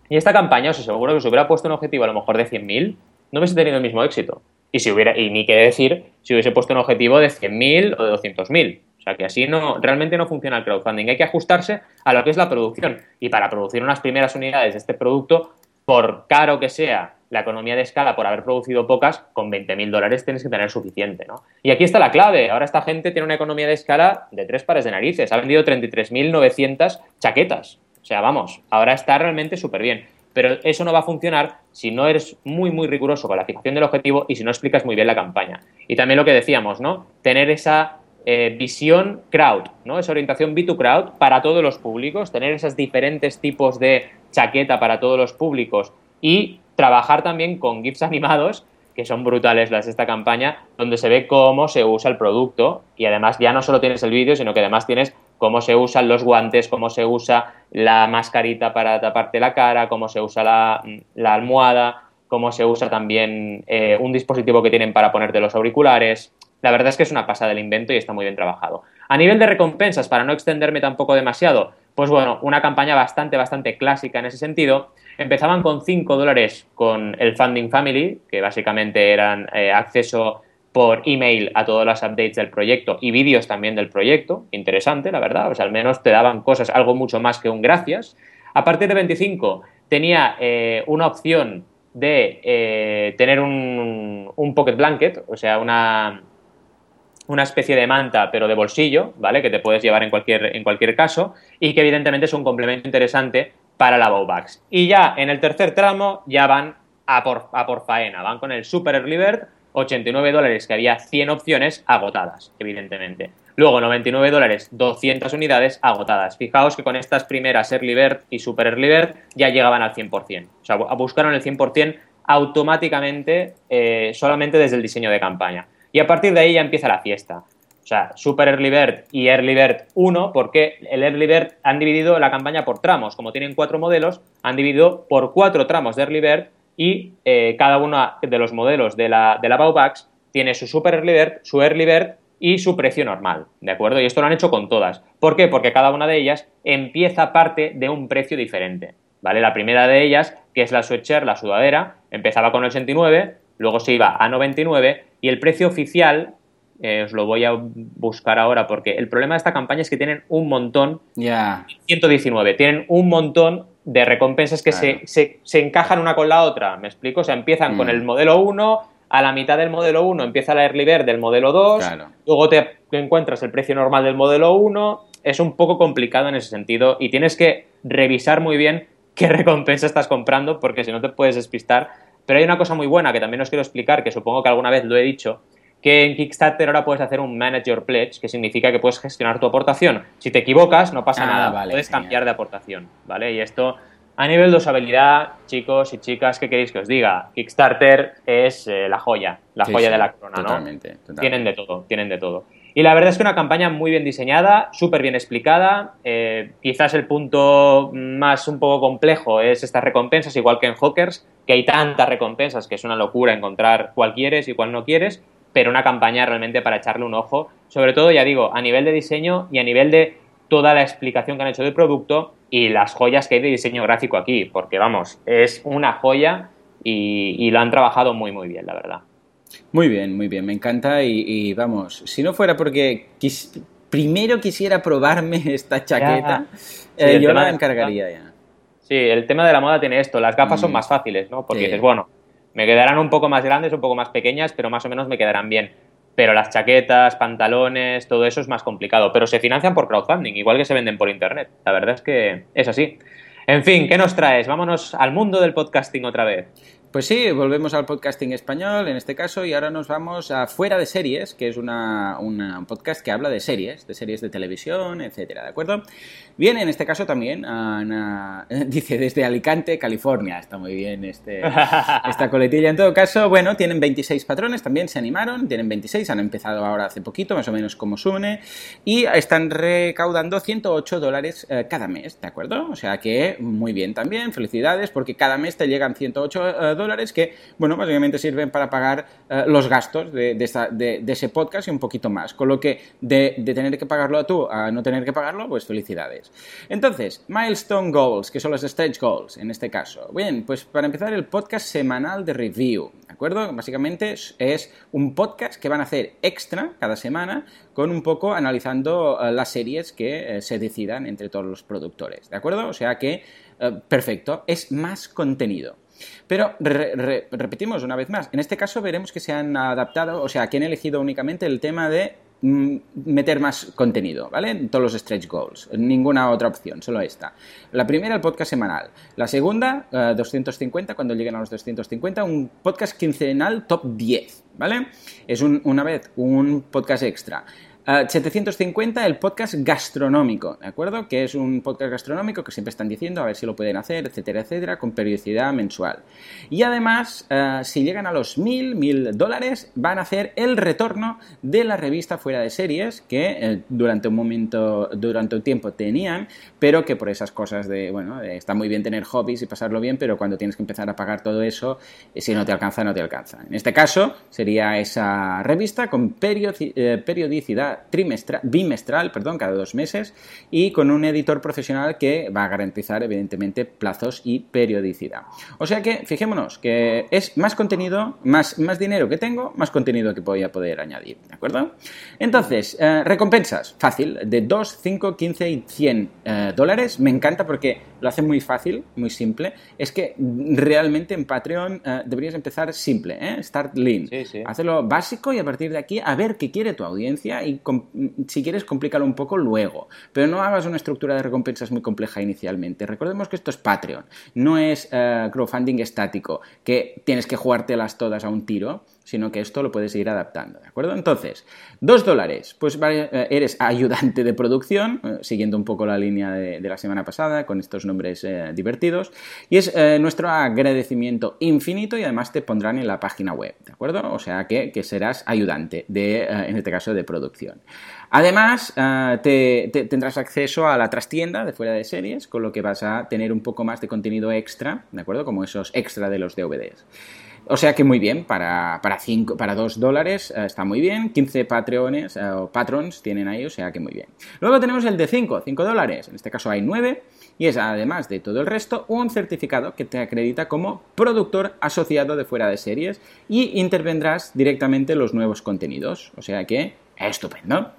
Y esta campaña, os aseguro que si hubiera puesto un objetivo a lo mejor de 100.000, no hubiese tenido el mismo éxito. Y si hubiera, y ni qué decir si hubiese puesto un objetivo de 100.000 o de 200.000. O sea que así no, realmente no funciona el crowdfunding. Hay que ajustarse a lo que es la producción. Y para producir unas primeras unidades de este producto, por caro que sea la economía de escala por haber producido pocas, con 20.000 dólares tienes que tener suficiente, ¿no? Y aquí está la clave. Ahora esta gente tiene una economía de escala de tres pares de narices. Ha vendido 33.900 chaquetas. O sea, vamos, ahora está realmente súper bien. Pero eso no va a funcionar si no eres muy, muy riguroso con la fijación del objetivo y si no explicas muy bien la campaña. Y también lo que decíamos, ¿no? Tener esa eh, visión crowd, ¿no? Esa orientación B2 crowd para todos los públicos, tener esos diferentes tipos de chaqueta para todos los públicos y trabajar también con GIFs animados, que son brutales las de esta campaña, donde se ve cómo se usa el producto y además ya no solo tienes el vídeo, sino que además tienes cómo se usan los guantes, cómo se usa la mascarita para taparte la cara, cómo se usa la, almohada, cómo se usa también eh, un dispositivo que tienen para ponerte los auriculares. La verdad es que es una pasada del invento y está muy bien trabajado. A nivel de recompensas, para no extenderme tampoco demasiado, pues bueno, una campaña bastante, bastante clásica en ese sentido. Empezaban con 5 dólares con el Funding Family, que básicamente eran eh, acceso por email a todos los updates del proyecto y vídeos también del proyecto. Interesante, la verdad. Sea, al menos te daban cosas, algo mucho más que un gracias. A partir de 25 tenía eh, una opción de eh, tener un, un pocket blanket, o sea, una, una especie de manta, pero de bolsillo, ¿vale? Que te puedes llevar en cualquier, en cualquier caso y que evidentemente es un complemento interesante para la Bowbags. Y ya en el tercer tramo ya van a por, a por faena, van con el Super Early Bird, 89 dólares, que había 100 opciones agotadas, evidentemente. Luego 99 dólares, 200 unidades agotadas. Fijaos que con estas primeras Early Bird y Super Early Bird ya llegaban al 100%. O sea, buscaron el 100% automáticamente eh, solamente desde el diseño de campaña. Y a partir de ahí ya empieza la fiesta. O sea, Super Early Bird y Early Bird 1, porque el Early Bird han dividido la campaña por tramos. Como tienen cuatro modelos, han dividido por cuatro tramos de Early Bird y eh, cada uno de los modelos de la, de la Baubax tiene su Super Early Bird, su Early Bird y su precio normal, ¿de acuerdo? Y esto lo han hecho con todas. ¿Por qué? Porque cada una de ellas empieza parte de un precio diferente, ¿vale? La primera de ellas, que es la sweatshirt, la sudadera, empezaba con 89, luego se iba a 99 y el precio oficial, eh, os lo voy a buscar ahora porque el problema de esta campaña es que tienen un montón, ya 119, tienen un montón de recompensas que se, se, encajan una con la otra, ¿me explico? O sea, empiezan con mm. el modelo 1, a la mitad del modelo 1 empieza la Early Bird del modelo 2, luego te encuentras el precio normal del modelo 1, es un poco complicado en ese sentido y tienes que revisar muy bien [laughs] qué recompensa estás comprando porque si no te puedes despistar pero hay una cosa muy buena que también os quiero explicar, que supongo que alguna vez lo he dicho, que en Kickstarter ahora puedes hacer un Manage Your Pledge, que significa que puedes gestionar tu aportación. Si te equivocas, no pasa ah, nada, puedes cambiar de aportación, ¿vale? Y esto, a nivel de usabilidad, chicos y chicas, ¿qué queréis que os diga? Kickstarter es eh, la joya, la joya de la corona, ¿no? Tienen de todo, tienen de todo. Y la verdad es que una campaña muy bien diseñada, súper bien explicada. Eh, quizás el punto más un poco complejo es estas recompensas, igual que en Hawkers, que hay tantas recompensas que es una locura encontrar cuál quieres y cuál no quieres, pero una campaña realmente para echarle un ojo, sobre todo, ya digo, a nivel de diseño y a nivel de toda la explicación que han hecho del producto y las joyas que hay de diseño gráfico aquí, porque vamos, es una joya y, y lo han trabajado muy, muy bien, la verdad. Muy bien, muy bien, me encanta y, vamos, si no fuera porque primero quisiera probarme [laughs] esta chaqueta, eh, yo la encargaría ya. Sí, el tema de la moda tiene esto, las gafas son mm. más fáciles, ¿no? Porque dices, bueno, me quedarán un poco más grandes, un poco más pequeñas, pero más o menos me quedarán bien. Pero las chaquetas, pantalones, todo eso es más complicado. Pero se financian por crowdfunding, igual que se venden por internet. La verdad es que es así. En fin, ¿qué nos traes? Vámonos al mundo del podcasting otra vez. Pues sí, volvemos al podcasting español en este caso y ahora nos vamos a Fuera de Series, que es una, un podcast que habla de series, de series de televisión, etcétera, ¿de acuerdo? Bien, en este caso también, [laughs] dice desde Alicante, California, está muy bien este, [laughs] esta coletilla. En todo caso, bueno, tienen 26 patrones, también se animaron, tienen 26, han empezado ahora hace poquito, más o menos como Sune, y están recaudando 108 dólares eh, cada mes, ¿de acuerdo? O sea que muy bien también, felicidades, porque cada mes te llegan 108 dólares que, bueno, básicamente sirven para pagar eh, los gastos de, ese podcast y un poquito más. Con lo que de, tener que pagarlo tú a no tener que pagarlo, pues felicidades. Entonces, milestone goals, que son los stage goals en este caso. Bien, pues para empezar el podcast semanal de review, ¿de acuerdo? Básicamente es un podcast que van a hacer extra cada semana con un poco analizando eh, las series que se decidan entre todos los productores, ¿de acuerdo? O sea que eh, perfecto, es más contenido. Pero repetimos una vez más, en este caso veremos que se han adaptado, o sea, que han elegido únicamente el tema de mm, meter más contenido, ¿vale? Todos los stretch goals, ninguna otra opción, solo esta. La primera, el podcast semanal. La segunda, 250, eh, cuando lleguen a los 250, un podcast quincenal top 10, ¿vale? Es una vez un podcast extra. 750 ah, el podcast gastronómico, ¿de acuerdo? Que es un podcast gastronómico que siempre están diciendo a ver si lo pueden hacer, etcétera, etcétera, con periodicidad mensual. Y además, ah, si llegan a los 1000, 1000 dólares, van a hacer el retorno de la revista Fuera de Series, que eh, durante un momento, durante un tiempo tenían, pero que por esas cosas de, bueno, está muy bien tener hobbies y pasarlo bien, pero cuando tienes que empezar a pagar todo eso, eh, si no te alcanza, no te alcanza. En este caso, sería esa revista con eh, periodicidad trimestral, bimestral, perdón, cada dos meses, y con un editor profesional que va a garantizar, evidentemente, plazos y periodicidad. O sea que, fijémonos, que es más contenido, más, más dinero que tengo, más contenido que voy a poder añadir, ¿de acuerdo? Entonces, eh, recompensas, fácil, de 2, 5, 15 y 100 eh, dólares, me encanta porque lo hace muy fácil, muy simple. Es que realmente en Patreon eh, deberías empezar simple, ¿eh? Start lean. Sí, Hacerlo básico y a partir de aquí a ver qué quiere tu audiencia y si quieres complícalo un poco luego. Pero no hagas una estructura de recompensas muy compleja inicialmente. Recordemos que esto es Patreon, no es eh, crowdfunding estático, que tienes que jugártelas todas a un tiro sino que esto lo puedes ir adaptando, ¿de acuerdo? Entonces, dos dólares, pues eh, eres ayudante de producción, eh, siguiendo un poco la línea de, la semana pasada, con estos nombres eh, divertidos, y es nuestro agradecimiento infinito y además te pondrán en la página web, ¿de acuerdo? O sea que, serás ayudante de, en este caso, de producción. Además, te, tendrás acceso a la trastienda de fuera de series, con lo que vas a tener un poco más de contenido extra, ¿de acuerdo? Como esos extra de los DVDs. O sea que muy bien, para, para, cinco, para 2 dólares eh, está muy bien, 15 patreones eh, o patrons tienen ahí, o sea que muy bien. Luego tenemos el de 5, 5 dólares, en este caso hay 9, y es además de todo el resto un certificado que te acredita como productor asociado de fuera de series y intervendrás directamente los nuevos contenidos, o sea que estupendo.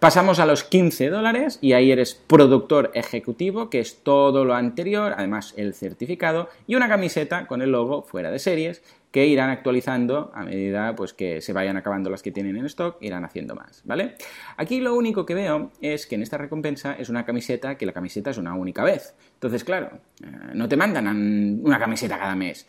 Pasamos a los 15 dólares y ahí eres productor ejecutivo, que es todo lo anterior, además el certificado y una camiseta con el logo fuera de series que irán actualizando a medida pues, que se vayan acabando las que tienen en stock, irán haciendo más, ¿vale? Aquí lo único que veo es que en esta recompensa es una camiseta, que la camiseta es una única vez. Entonces, claro, eh, no te mandan una camiseta cada mes.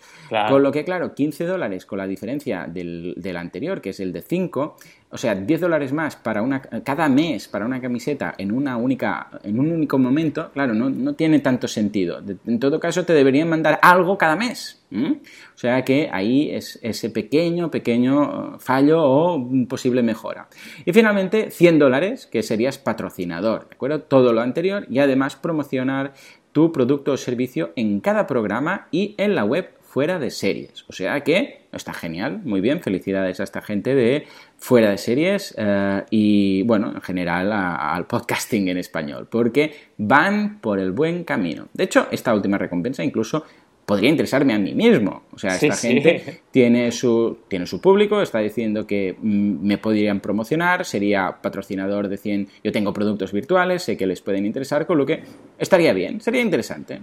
Con lo que, claro, 15 dólares con la diferencia del, del anterior, que es el de 5, o sea, 10 dólares más para una, cada mes para una camiseta en, una única, en un único momento, claro, no, tiene tanto sentido. En todo caso, te deberían mandar algo cada mes. O sea que ahí es ese pequeño, pequeño fallo o posible mejora. Y finalmente, 100 dólares, que serías patrocinador, ¿de acuerdo? Todo lo anterior y además promocionar tu producto o servicio en cada programa y en la web fuera de series. O sea que está genial, muy bien, felicidades a esta gente de fuera de series eh, y bueno, en general al podcasting en español, porque van por el buen camino. De hecho, esta última recompensa incluso podría interesarme a mí mismo. O sea, esta gente [laughs] Tiene, su, tiene su público, está diciendo que mm, me podrían promocionar, sería patrocinador de 100, yo tengo productos virtuales, sé que les pueden interesar, con lo que estaría bien, sería interesante.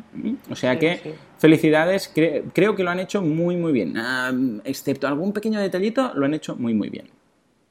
O sea que felicidades, creo que lo han hecho muy, muy bien. Ah, excepto algún pequeño detallito, lo han hecho muy, muy bien.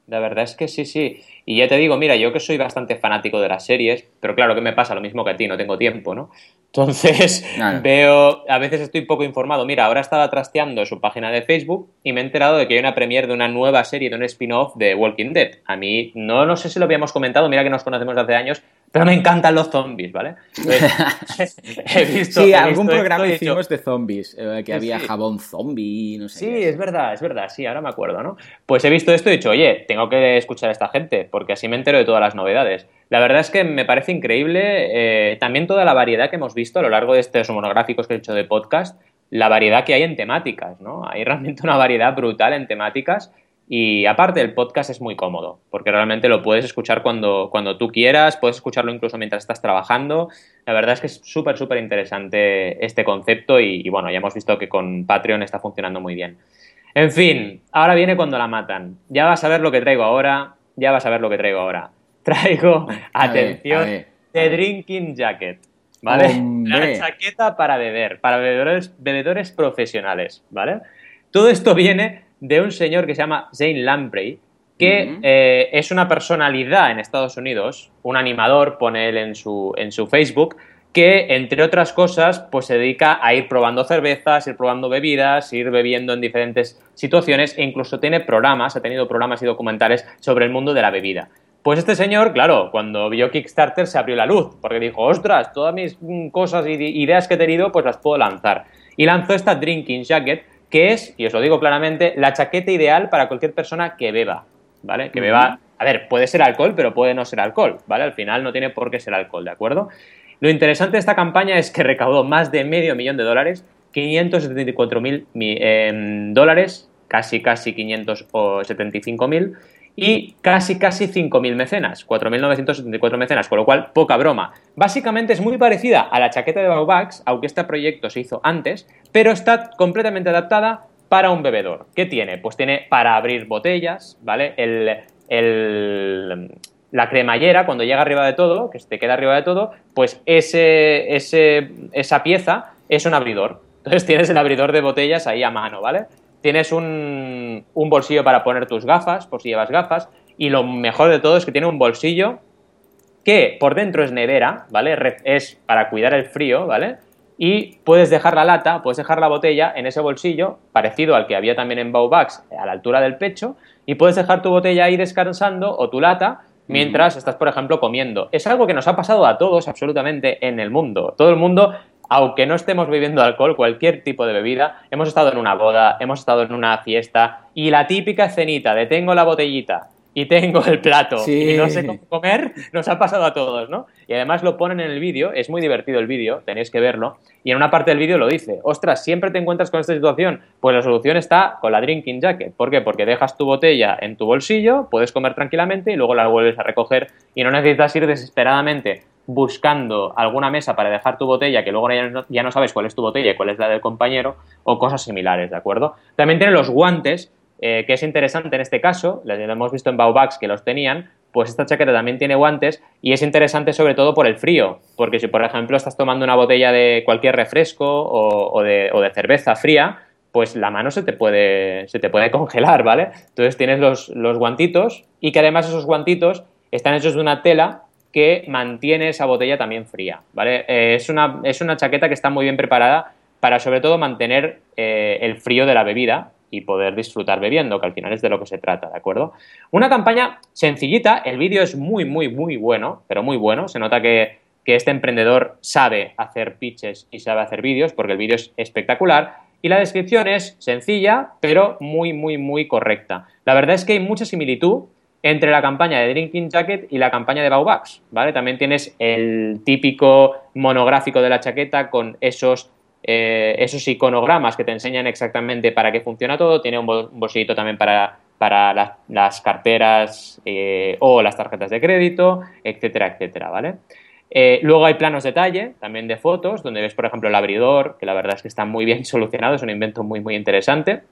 La verdad es que sí, sí. Y ya te digo, mira, yo que soy bastante fanático de las series, pero claro que me pasa lo mismo que a ti, no tengo tiempo, ¿no? Entonces [laughs] veo, a veces estoy poco informado. Mira, ahora estaba trasteando su página de Facebook y me he enterado de que hay una premiere de una nueva serie, de un spin-off de Walking Dead. A mí, no, no sé si lo habíamos comentado, mira que nos conocemos desde hace años, pero me encantan los zombies, ¿vale? [laughs] [laughs] he visto, sí, algún programa hicimos de zombies, eh, que había jabón zombie, no sé. Sí, es verdad, es verdad, sí, ahora me acuerdo, ¿no? Pues he visto esto y he dicho, oye, tengo que escuchar a esta gente, porque así me entero de todas las novedades. La verdad es que me parece increíble eh, también toda la variedad que hemos visto a lo largo de estos monográficos que he hecho de podcast, la variedad que hay en temáticas, ¿no? Hay realmente una variedad brutal en temáticas y aparte el podcast es muy cómodo, porque realmente lo puedes escuchar cuando, cuando tú quieras, puedes escucharlo incluso mientras estás trabajando. La verdad es que es súper, súper interesante este concepto y, bueno, ya hemos visto que con Patreon está funcionando muy bien. En fin, ahora viene cuando la matan. Ya vas a ver lo que traigo ahora, ya vas a ver lo que traigo ahora. [laughs] Traigo, atención, The Drinking Jacket. ¿Vale? La chaqueta para beber, para bebedores, bebedores profesionales, ¿vale? Todo esto viene de un señor que se llama Zane Lamprey, que eh, es una personalidad en Estados Unidos, un animador, pone él en su, en su Facebook, que entre otras cosas pues se dedica a ir probando cervezas, ir probando bebidas, ir bebiendo en diferentes situaciones e incluso tiene programas, ha tenido programas y documentales sobre el mundo de la bebida. Pues este señor, claro, cuando vio Kickstarter se abrió la luz, porque dijo, ostras, todas mis mm, cosas y ideas que he tenido pues las puedo lanzar. Y lanzó esta Drinking Jacket, que es, y os lo digo claramente, la chaqueta ideal para cualquier persona que beba, ¿vale? Que beba, a ver, puede ser alcohol, pero puede no ser alcohol, ¿vale? Al final no tiene por qué ser alcohol, ¿de acuerdo? Lo interesante de esta campaña es que recaudó más de medio millón de dólares, 574 mil em, dólares, casi casi 575 mil, y casi casi 5.000 mecenas, 4.974 mecenas, con lo cual poca broma. Básicamente es muy parecida a la chaqueta de Baubax, aunque este proyecto se hizo antes, pero está completamente adaptada para un bebedor. ¿Qué tiene? Pues tiene para abrir botellas, ¿vale? la cremallera, cuando llega arriba de todo, que te queda arriba de todo, pues ese, esa pieza es un abridor. Entonces tienes el abridor de botellas ahí a mano, ¿vale? Tienes un, bolsillo para poner tus gafas, por si llevas gafas. Y lo mejor de todo es que tiene un bolsillo que por dentro es nevera, ¿vale? Es para cuidar el frío, ¿vale? Y puedes dejar la lata, puedes dejar la botella en ese bolsillo, parecido al que había también en Baubax, a la altura del pecho, y puedes dejar tu botella ahí descansando o tu lata mientras estás, por ejemplo, comiendo. Es algo que nos ha pasado a todos absolutamente en el mundo. Todo el mundo aunque no estemos bebiendo alcohol, cualquier tipo de bebida, hemos estado en una boda, hemos estado en una fiesta y la típica cenita de tengo la botellita y tengo el plato y no sé cómo comer, nos ha pasado a todos, ¿no? Y además lo ponen en el vídeo, es muy divertido el vídeo, tenéis que verlo, y en una parte del vídeo lo dice, ostras, siempre te encuentras con esta situación, pues la solución está con la drinking jacket, ¿por qué? Porque dejas tu botella en tu bolsillo, puedes comer tranquilamente y luego la vuelves a recoger y no necesitas ir desesperadamente buscando alguna mesa para dejar tu botella, que luego ya no, sabes cuál es tu botella y cuál es la del compañero, o cosas similares, ¿de acuerdo? También tiene los guantes, eh, que es interesante en este caso, lo hemos visto en Baubax que los tenían, pues esta chaqueta también tiene guantes y es interesante sobre todo por el frío, porque si por ejemplo estás tomando una botella de cualquier refresco o, de, cerveza fría, pues la mano se te puede, se te puede congelar, ¿vale? Entonces tienes los, los guantitos y que además esos guantitos están hechos de una tela que mantiene esa botella también fría, ¿vale? Eh, es, una, es una chaqueta que está muy bien preparada para sobre todo mantener eh, el frío de la bebida y poder disfrutar bebiendo, que al final es de lo que se trata, ¿de acuerdo? Una campaña sencillita, el vídeo es muy, muy, muy bueno, pero muy bueno, se nota que, que este emprendedor sabe hacer pitches y sabe hacer vídeos, porque el vídeo es espectacular, y la descripción es sencilla, pero muy, muy, muy correcta. La verdad es que hay mucha similitud entre la campaña de Drinking Jacket y la campaña de Baubax, ¿vale? También tienes el típico monográfico de la chaqueta con esos, eh, esos iconogramas que te enseñan exactamente para qué funciona todo. Tiene un, bolsillito también para, para las, carteras eh, o las tarjetas de crédito, etcétera, etcétera, ¿vale? Eh, luego hay planos detalle, también de fotos, donde ves, por ejemplo, el abridor, que la verdad es que está muy bien [laughs] solucionado, es un invento muy, muy interesante.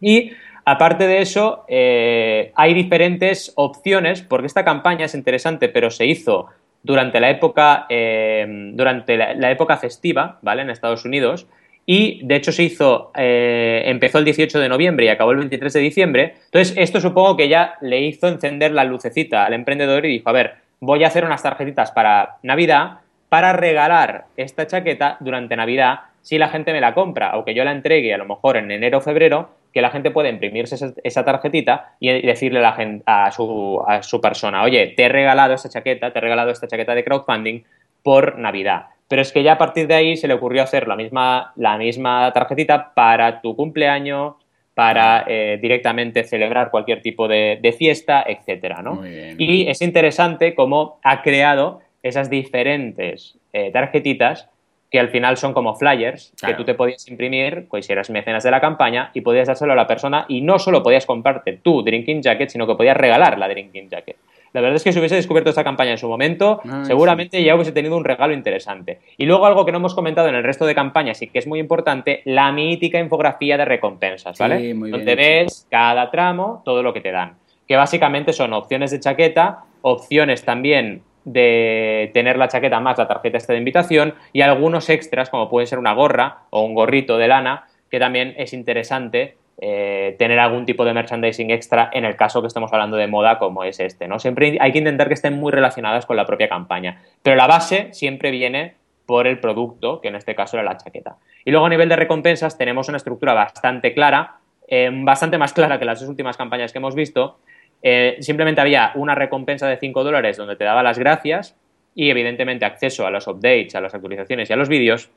Y Aparte de eso, hay diferentes opciones, porque esta campaña es interesante, pero se hizo durante la época, eh, durante la, época festiva, ¿vale? En Estados Unidos. Y de hecho se hizo, eh, empezó el 18 de noviembre y acabó el 23 de diciembre. Entonces, esto supongo que ya le hizo encender la lucecita al emprendedor y dijo, a ver, voy a hacer unas tarjetitas para Navidad para regalar esta chaqueta durante Navidad si la gente me la compra, aunque yo la entregue a lo mejor en enero o febrero, que la gente puede imprimirse esa, tarjetita y decirle a, la a, su, a su persona, oye, te he regalado esta chaqueta, te he regalado esta chaqueta de crowdfunding por Navidad. Pero es que ya a partir de ahí se le ocurrió hacer la misma, la misma tarjetita para tu cumpleaños, para eh, directamente celebrar cualquier tipo de, fiesta, etcétera, ¿no? Y es interesante cómo ha creado esas diferentes eh, tarjetitas que al final son como flyers que tú te podías imprimir, pues si eras mecenas de la campaña, y podías dárselo a la persona, y no solo podías comprarte tu drinking jacket, sino que podías regalar la drinking jacket. La verdad es que si hubiese descubierto esta campaña en su momento, seguramente ya hubiese tenido un regalo interesante. Y luego algo que no hemos comentado en el resto de campañas y que es muy importante, la mítica infografía de recompensas, ¿vale? Donde ves cada tramo todo lo que te dan. Que básicamente son opciones de chaqueta, opciones también de tener la chaqueta más la tarjeta esta de invitación y algunos extras como puede ser una gorra o un gorrito de lana que también es interesante eh, tener algún tipo de merchandising extra en el caso que estemos hablando de moda como es este, ¿no? Siempre hay que intentar que estén muy relacionadas con la propia campaña, pero la base siempre viene por el producto, que en este caso era la chaqueta. Y luego a nivel de recompensas tenemos una estructura bastante clara, eh, bastante más clara que las dos últimas campañas que hemos visto. Eh, simplemente había una recompensa de 5 dólares donde te daba las gracias y evidentemente acceso a los updates, a las actualizaciones y a los vídeos.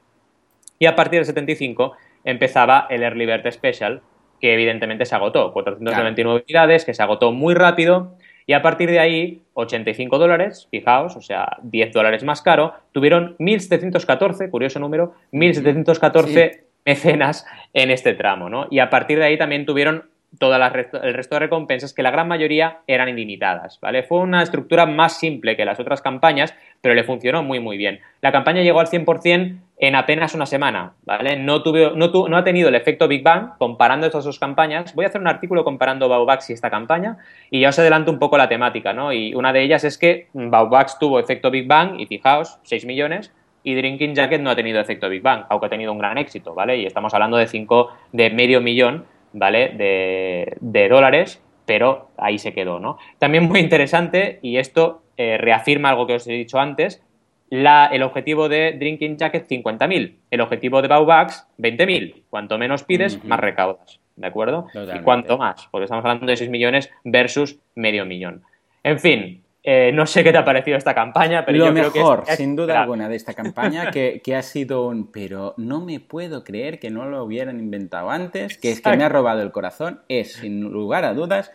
Y a partir del 75 empezaba el Early Bird Special, que evidentemente se agotó. 499 unidades, que se agotó muy rápido. Y a partir de ahí, 85 dólares, fijaos, o sea, 10 dólares más caro, tuvieron 1.714, curioso número, 1.714 mecenas en este tramo, ¿no? Y a partir de ahí también tuvieron todo el resto de recompensas, que la gran mayoría eran ilimitadas, ¿vale? Fue una estructura más simple que las otras campañas, pero le funcionó muy, muy bien. La campaña llegó al 100% en apenas una semana, ¿vale? No, tuvo, no, no, ha tenido el efecto Big Bang comparando estas dos campañas. Voy a hacer un artículo comparando Baubax y esta campaña y ya os adelanto un poco la temática, ¿no? Y una de ellas es que Baubax tuvo efecto Big Bang y fijaos, 6 millones, y Drinking Jacket no ha tenido efecto Big Bang, aunque ha tenido un gran éxito, ¿vale? Y estamos hablando de 5, de medio millón ¿vale? De, dólares, pero ahí se quedó, ¿no? También muy interesante, y esto eh, reafirma algo que os he dicho antes, la, el objetivo de Drinking Jacket 50.000, el objetivo de Baubax 20.000. Cuanto menos pides, más recaudas, ¿de acuerdo? Y cuanto más, porque estamos hablando de 6 millones versus medio millón. En fin, eh, no sé qué te ha parecido esta campaña, pero yo creo que es, sin duda alguna, de esta [laughs] campaña, que, ha sido un. Pero no me puedo creer que no lo hubieran inventado antes, que es que me ha robado el corazón, es, sin lugar a dudas,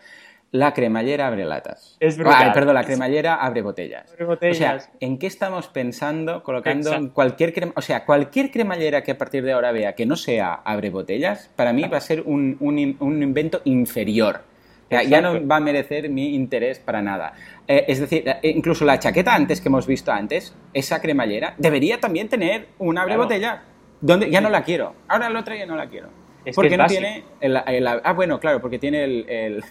la cremallera abre latas. Es brutal. perdón, la cremallera abre botellas. O sea, ¿en qué estamos pensando colocando cualquier crema, o sea, cualquier cremallera que a partir de ahora vea que no sea abre botellas, para mí va a ser un, un invento inferior ya no va a merecer mi interés para nada. Eh, es decir, eh, incluso la chaqueta antes que hemos visto antes, esa cremallera, debería también tener un abre botella. Donde ya no la quiero. Ahora la otra ya no la quiero. Es porque no tiene ah bueno claro porque tiene el,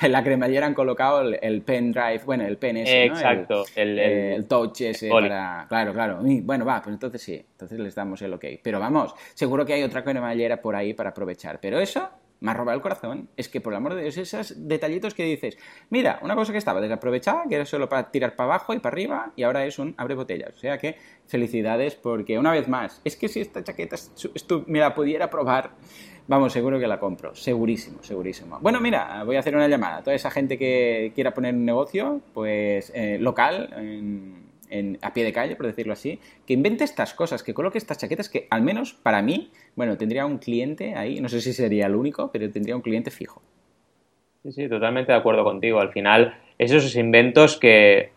[laughs] la cremallera han colocado el, pen drive bueno el pen ese exacto el, el, touch ese para claro claro bueno va pues entonces sí entonces les damos el ok pero vamos seguro que hay otra cremallera por ahí para aprovechar pero eso me ha robado el corazón. Es que, por el amor de Dios, esos detallitos que dices, mira, una cosa que estaba desaprovechada, que era solo para tirar para abajo y para arriba, y ahora es un abre botellas. O sea que, felicidades, porque una vez más, es que si esta chaqueta me la pudiera probar, vamos, seguro que la compro. Segurísimo, segurísimo. Bueno, mira, voy a hacer una llamada. Toda esa gente que quiera poner un negocio, pues, eh, local, en a pie de calle, por decirlo así, que invente estas cosas, que coloque estas chaquetas que al menos para mí, bueno, tendría un cliente ahí, no sé si sería el único, pero tendría un cliente fijo. Sí, sí, totalmente de acuerdo contigo. Al final, esos inventos que,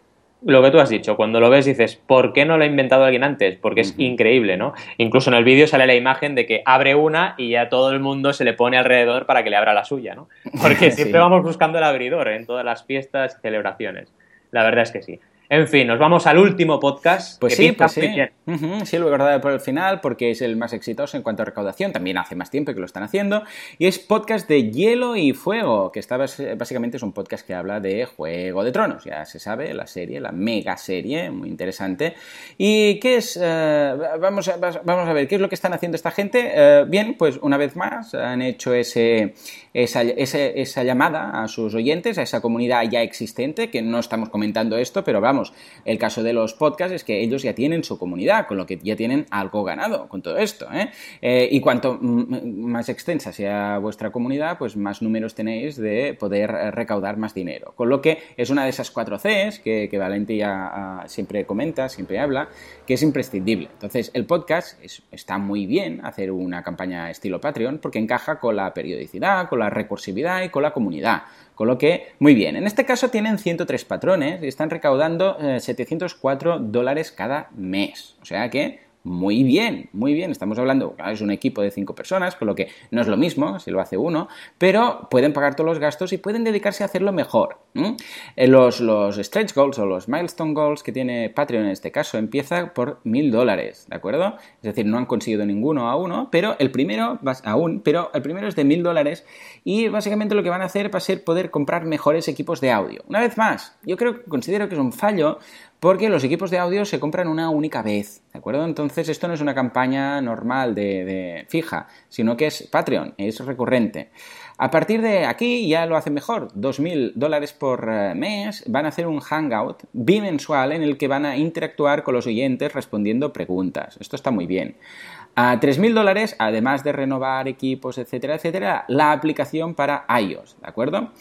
lo que tú has dicho, cuando lo ves dices, ¿por qué no lo ha inventado alguien antes? Porque es increíble, ¿no? Incluso en el vídeo sale la imagen de que abre una y ya todo el mundo se le pone alrededor para que le abra la suya, ¿no? [laughs] Porque siempre vamos buscando el abridor en todas las fiestas y celebraciones. La verdad es que sí. En fin, nos vamos al último podcast. Pues sí, pues sí. Sí, lo he guardado por el final porque es el más exitoso en cuanto a recaudación. También hace más tiempo que lo están haciendo. Y es podcast de Hielo y Fuego, que está, básicamente es un podcast que habla de Juego de Tronos. Ya se sabe, la serie, la mega serie, muy interesante. ¿Y qué es? Eh, vamos, a, vamos a ver, ¿qué es lo que están haciendo esta gente? Eh, bien, pues una vez más han hecho ese, esa, llamada a sus oyentes, a esa comunidad ya existente, que no estamos comentando esto, pero vamos el caso de los podcasts es que ellos ya tienen su comunidad, con lo que ya tienen algo ganado con todo esto. ¿eh? Eh, y cuanto más extensa sea vuestra comunidad, pues más números tenéis de poder recaudar más dinero. Con lo que es una de esas cuatro Cs que, que Valentía siempre comenta, siempre habla, que es imprescindible. Entonces, el podcast está muy bien hacer una campaña estilo Patreon porque encaja con la periodicidad, con la recursividad y con la comunidad. Con lo que, muy bien. En este caso tienen 103 patrones y están recaudando 704 eh, dólares cada mes. O sea que muy bien, muy bien. Estamos hablando, es un equipo de cinco personas, con lo que no es lo mismo si lo hace uno, pero pueden pagar todos los gastos y pueden dedicarse a hacerlo mejor. Eh, los, los stretch goals o los milestone goals que tiene Patreon en este caso empieza por mil dólares, ¿de acuerdo? Es decir, no han conseguido ninguno a uno, pero el primero, aún, pero el primero es de mil dólares y básicamente lo que van a hacer va a ser poder comprar mejores equipos de audio. Una vez más, yo creo, considero que es un fallo porque los equipos de audio se compran una única vez, ¿de acuerdo? Entonces esto no es una campaña normal de, fija, sino que es Patreon, es recurrente. A partir de aquí ya lo hacen mejor, 2.000 dólares por eh, mes, van a hacer un hangout bimensual en el que van a interactuar con los oyentes respondiendo preguntas. Esto está muy bien. A 3.000 dólares, además de renovar equipos, etcétera, etcétera, la aplicación para iOS, ¿de acuerdo?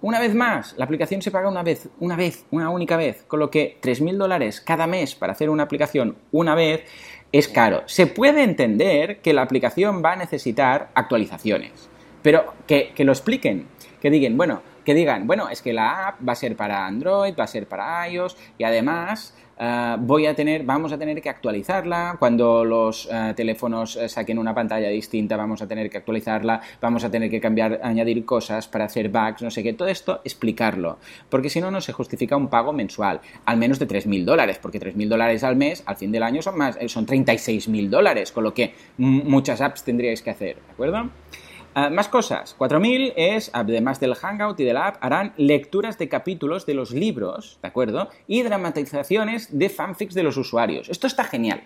Una vez más, la aplicación se paga una vez, una vez, una única vez, con lo que 3.000 dólares cada mes para hacer una aplicación una vez es caro. Se puede entender que la aplicación va a necesitar actualizaciones, pero que, que lo expliquen, que digan, bueno, que digan, bueno, es que la app va a ser para Android, va a ser para iOS y además eh, voy a tener, vamos a tener que actualizarla. Cuando los eh, teléfonos eh, saquen una pantalla distinta, vamos a tener que actualizarla, vamos a tener que cambiar, añadir cosas para hacer bugs, no sé qué. Todo esto, explicarlo. Porque si no, no se justifica un pago mensual, al menos de 3.000 dólares, porque 3.000 dólares al mes, al fin del año, son más, son 36.000 dólares, con lo que muchas apps tendríais que hacer, ¿de acuerdo? Ah, más cosas. 4.000 es, además del Hangout y de la app, harán lecturas de capítulos de los libros, ¿de acuerdo? Y dramatizaciones de fanfics de los usuarios. Esto está genial.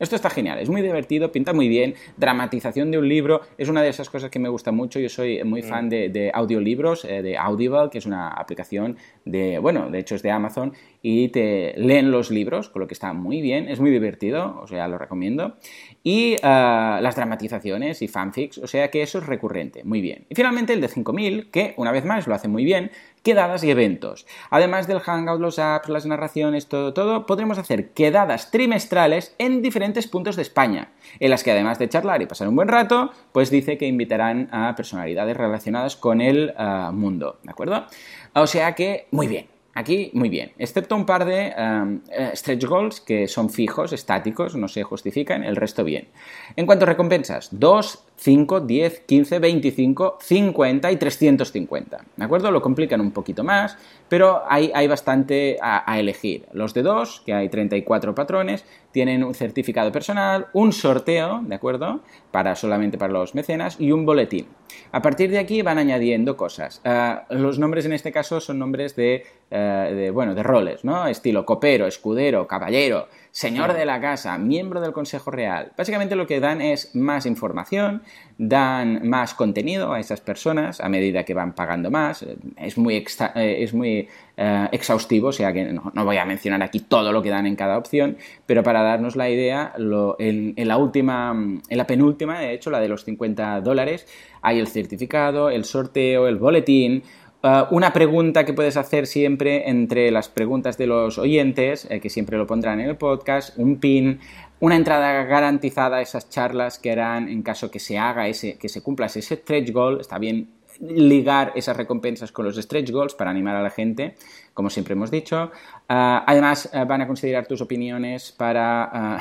Esto está genial, es muy divertido, pinta muy bien, dramatización de un libro, es una de esas cosas que me gusta mucho, yo soy muy fan mm. de, audiolibros, eh, de Audible, que es una aplicación de, bueno, de hecho es de Amazon, y te leen los libros, con lo que está muy bien, es muy divertido, o sea, lo recomiendo, y ah, las dramatizaciones y fanfics, o sea que eso es recurrente, muy bien. Y finalmente el de 5000, que una vez más lo hace muy bien, quedadas y eventos. Además del Hangout, los apps, las narraciones, todo, todo, podremos hacer quedadas trimestrales en diferentes puntos de España, en las que además de charlar y pasar un buen rato, pues dice que invitarán a personalidades relacionadas con el ah, mundo, ¿de acuerdo? O sea que, muy bien. Aquí, muy bien, excepto un par de um, eh, stretch goals que son fijos, estáticos, no se justifican, el resto bien. En cuanto a recompensas, 2, 5, 10, 15, 25, 50 y 350. ¿De acuerdo? Lo complican un poquito más, pero hay, hay bastante a, elegir. Los de 2, que hay 34 patrones, tienen un certificado personal, un sorteo, ¿de acuerdo? Para solamente para los mecenas y un boletín. A partir de aquí van añadiendo cosas. Uh, los nombres en este caso son nombres de, uh, de, bueno, de roles, ¿no? Estilo copero, escudero, caballero, señor de la casa, miembro del Consejo Real. Básicamente lo que dan es más información, dan más contenido a esas personas a medida que van pagando más. Es muy, eh, es muy eh, exhaustivo, o sea que no, voy a mencionar aquí todo lo que dan en cada opción, pero para darnos la idea, en, la última, en la penúltima, de hecho, la de los 50 dólares, hay el certificado, el sorteo, el boletín, Uh, una pregunta que puedes hacer siempre entre las preguntas de los oyentes, eh, que siempre lo pondrán en el podcast, un pin, una entrada garantizada a esas charlas que harán en caso que se haga ese, que se cumpla ese stretch goal. Está bien ligar esas recompensas con los stretch goals para animar a la gente, como siempre hemos dicho. Uh, además, uh, van a considerar tus opiniones para,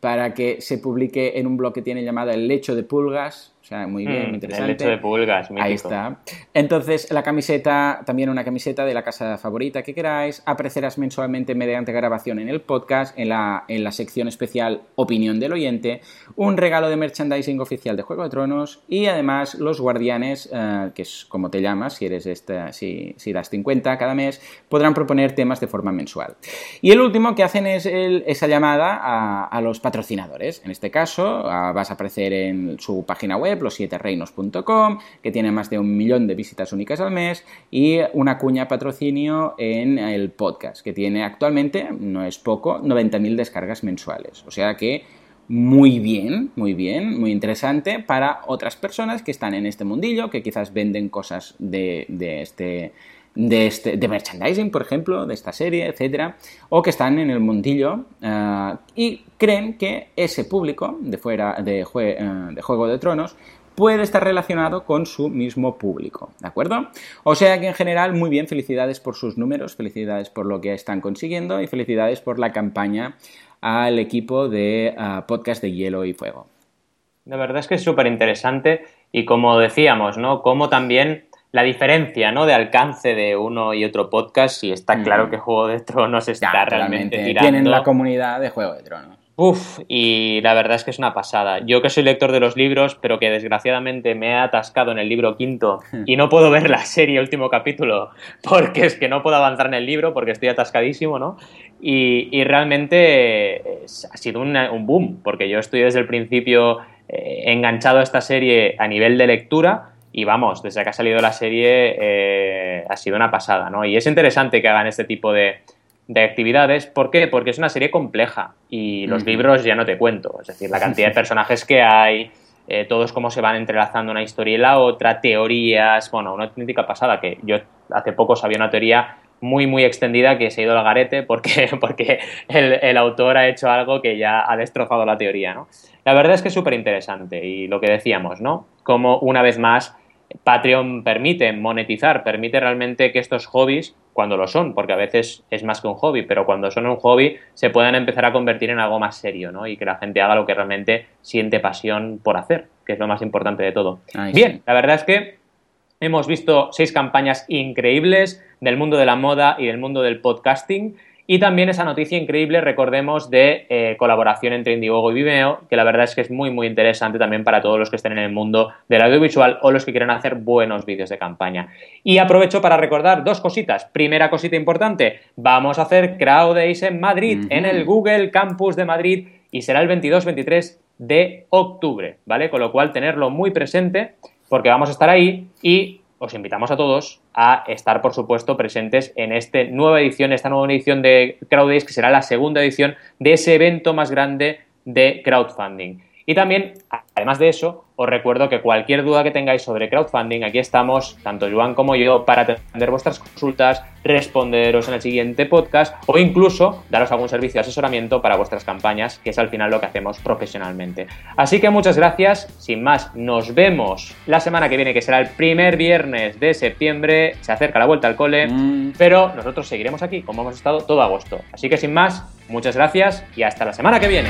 para que se publique en un blog que tiene llamado El lecho de pulgas, sea, muy bien, muy mm, interesante. El hecho de pulgas, Ahí está. Entonces, la camiseta, también una camiseta de la casa favorita que queráis. Aparecerás mensualmente mediante grabación en el podcast, en la, en la sección especial Opinión del Oyente. Un regalo de merchandising oficial de Juego de Tronos. Y además, los guardianes, eh, que es como te llamas, si eres esta, si, si das 50 cada mes, podrán proponer temas de forma mensual. Y el último que hacen es esa llamada a, a, los patrocinadores. En este caso, vas a aparecer en su página web los7reinos.com, que tiene más de un millón de visitas únicas al mes, y una cuña patrocinio en el podcast, que tiene actualmente, no es poco, 90.000 descargas mensuales. O sea que muy bien, muy bien, muy interesante para otras personas que están en este mundillo, que quizás venden cosas de, este de, este, de merchandising, por ejemplo, de esta serie, etcétera, o que están en el mundillo eh, y creen que ese público de fuera de, eh, de Juego de Tronos puede estar relacionado con su mismo público, ¿de acuerdo? O sea que en general, muy bien, felicidades por sus números, felicidades por lo que están consiguiendo y felicidades por la campaña al equipo de ah, podcast de Hielo y Fuego. La verdad es que es súper interesante y como decíamos, ¿no? Como también la diferencia, ¿no? De alcance de uno y otro podcast, y está claro mm. que Juego de Tronos está realmente tirando. Tienen la comunidad de Juego de Tronos. Uf, y la verdad es que es una pasada. Yo que soy lector de los libros, pero que desgraciadamente me he atascado en el libro quinto [laughs] y no puedo ver la serie último capítulo [laughs] porque es que no puedo avanzar en el libro porque estoy atascadísimo, ¿no? Y, realmente ha sido un boom, porque yo estoy desde el principio eh, enganchado a esta serie a nivel de lectura y vamos, desde que ha salido la serie eh, ha sido una pasada, ¿no? Y es interesante que hagan este tipo de, actividades. ¿Por qué? Porque es una serie compleja y los libros ya no te cuento. Es decir, la cantidad de [laughs] personajes que hay, eh, todos cómo se van entrelazando una historia y la otra, teorías, bueno, una auténtica pasada que yo hace poco sabía una teoría muy, muy extendida que se ha ido al garete porque, [laughs] porque el, el, autor ha hecho algo que ya ha destrozado la teoría, ¿no? La verdad es que es súper interesante y lo que decíamos, ¿no? Como una vez más Patreon permite monetizar, permite realmente que estos hobbies, cuando lo son, porque a veces es más que un hobby, pero cuando son un hobby, se puedan empezar a convertir en algo más serio, ¿no? Y que la gente haga lo que realmente siente pasión por hacer, que es lo más importante de todo. Bien, la verdad es que hemos visto seis campañas increíbles del mundo de la moda y del mundo del podcasting y también esa noticia increíble, recordemos, de eh, colaboración entre Indiegogo y Vimeo, que la verdad es que es muy, muy interesante también para todos los que estén en el mundo del audiovisual o los que quieran hacer buenos vídeos de campaña. Y aprovecho para recordar dos cositas. Primera cosita importante, vamos a hacer Crowd Days en Madrid, en el Google Campus de Madrid, y será el 22-23 de octubre, ¿vale? Con lo cual, tenerlo muy presente, porque vamos a estar ahí y os invitamos a todos a estar, por supuesto, presentes en esta nueva edición, esta nueva edición de CrowdAce, que será la segunda edición de ese evento más grande de crowdfunding. Y también, además de eso, os recuerdo que cualquier duda que tengáis sobre crowdfunding, aquí estamos, tanto Joan como yo, para atender vuestras consultas, responderos en el siguiente podcast o incluso daros algún servicio de asesoramiento para vuestras campañas, que es al final lo que hacemos profesionalmente. Así que muchas gracias, sin más, nos vemos la semana que viene, que será el primer viernes de septiembre, se acerca la vuelta al cole, mm. pero nosotros seguiremos aquí, como hemos estado todo agosto. Así que sin más, muchas gracias y hasta la semana que viene.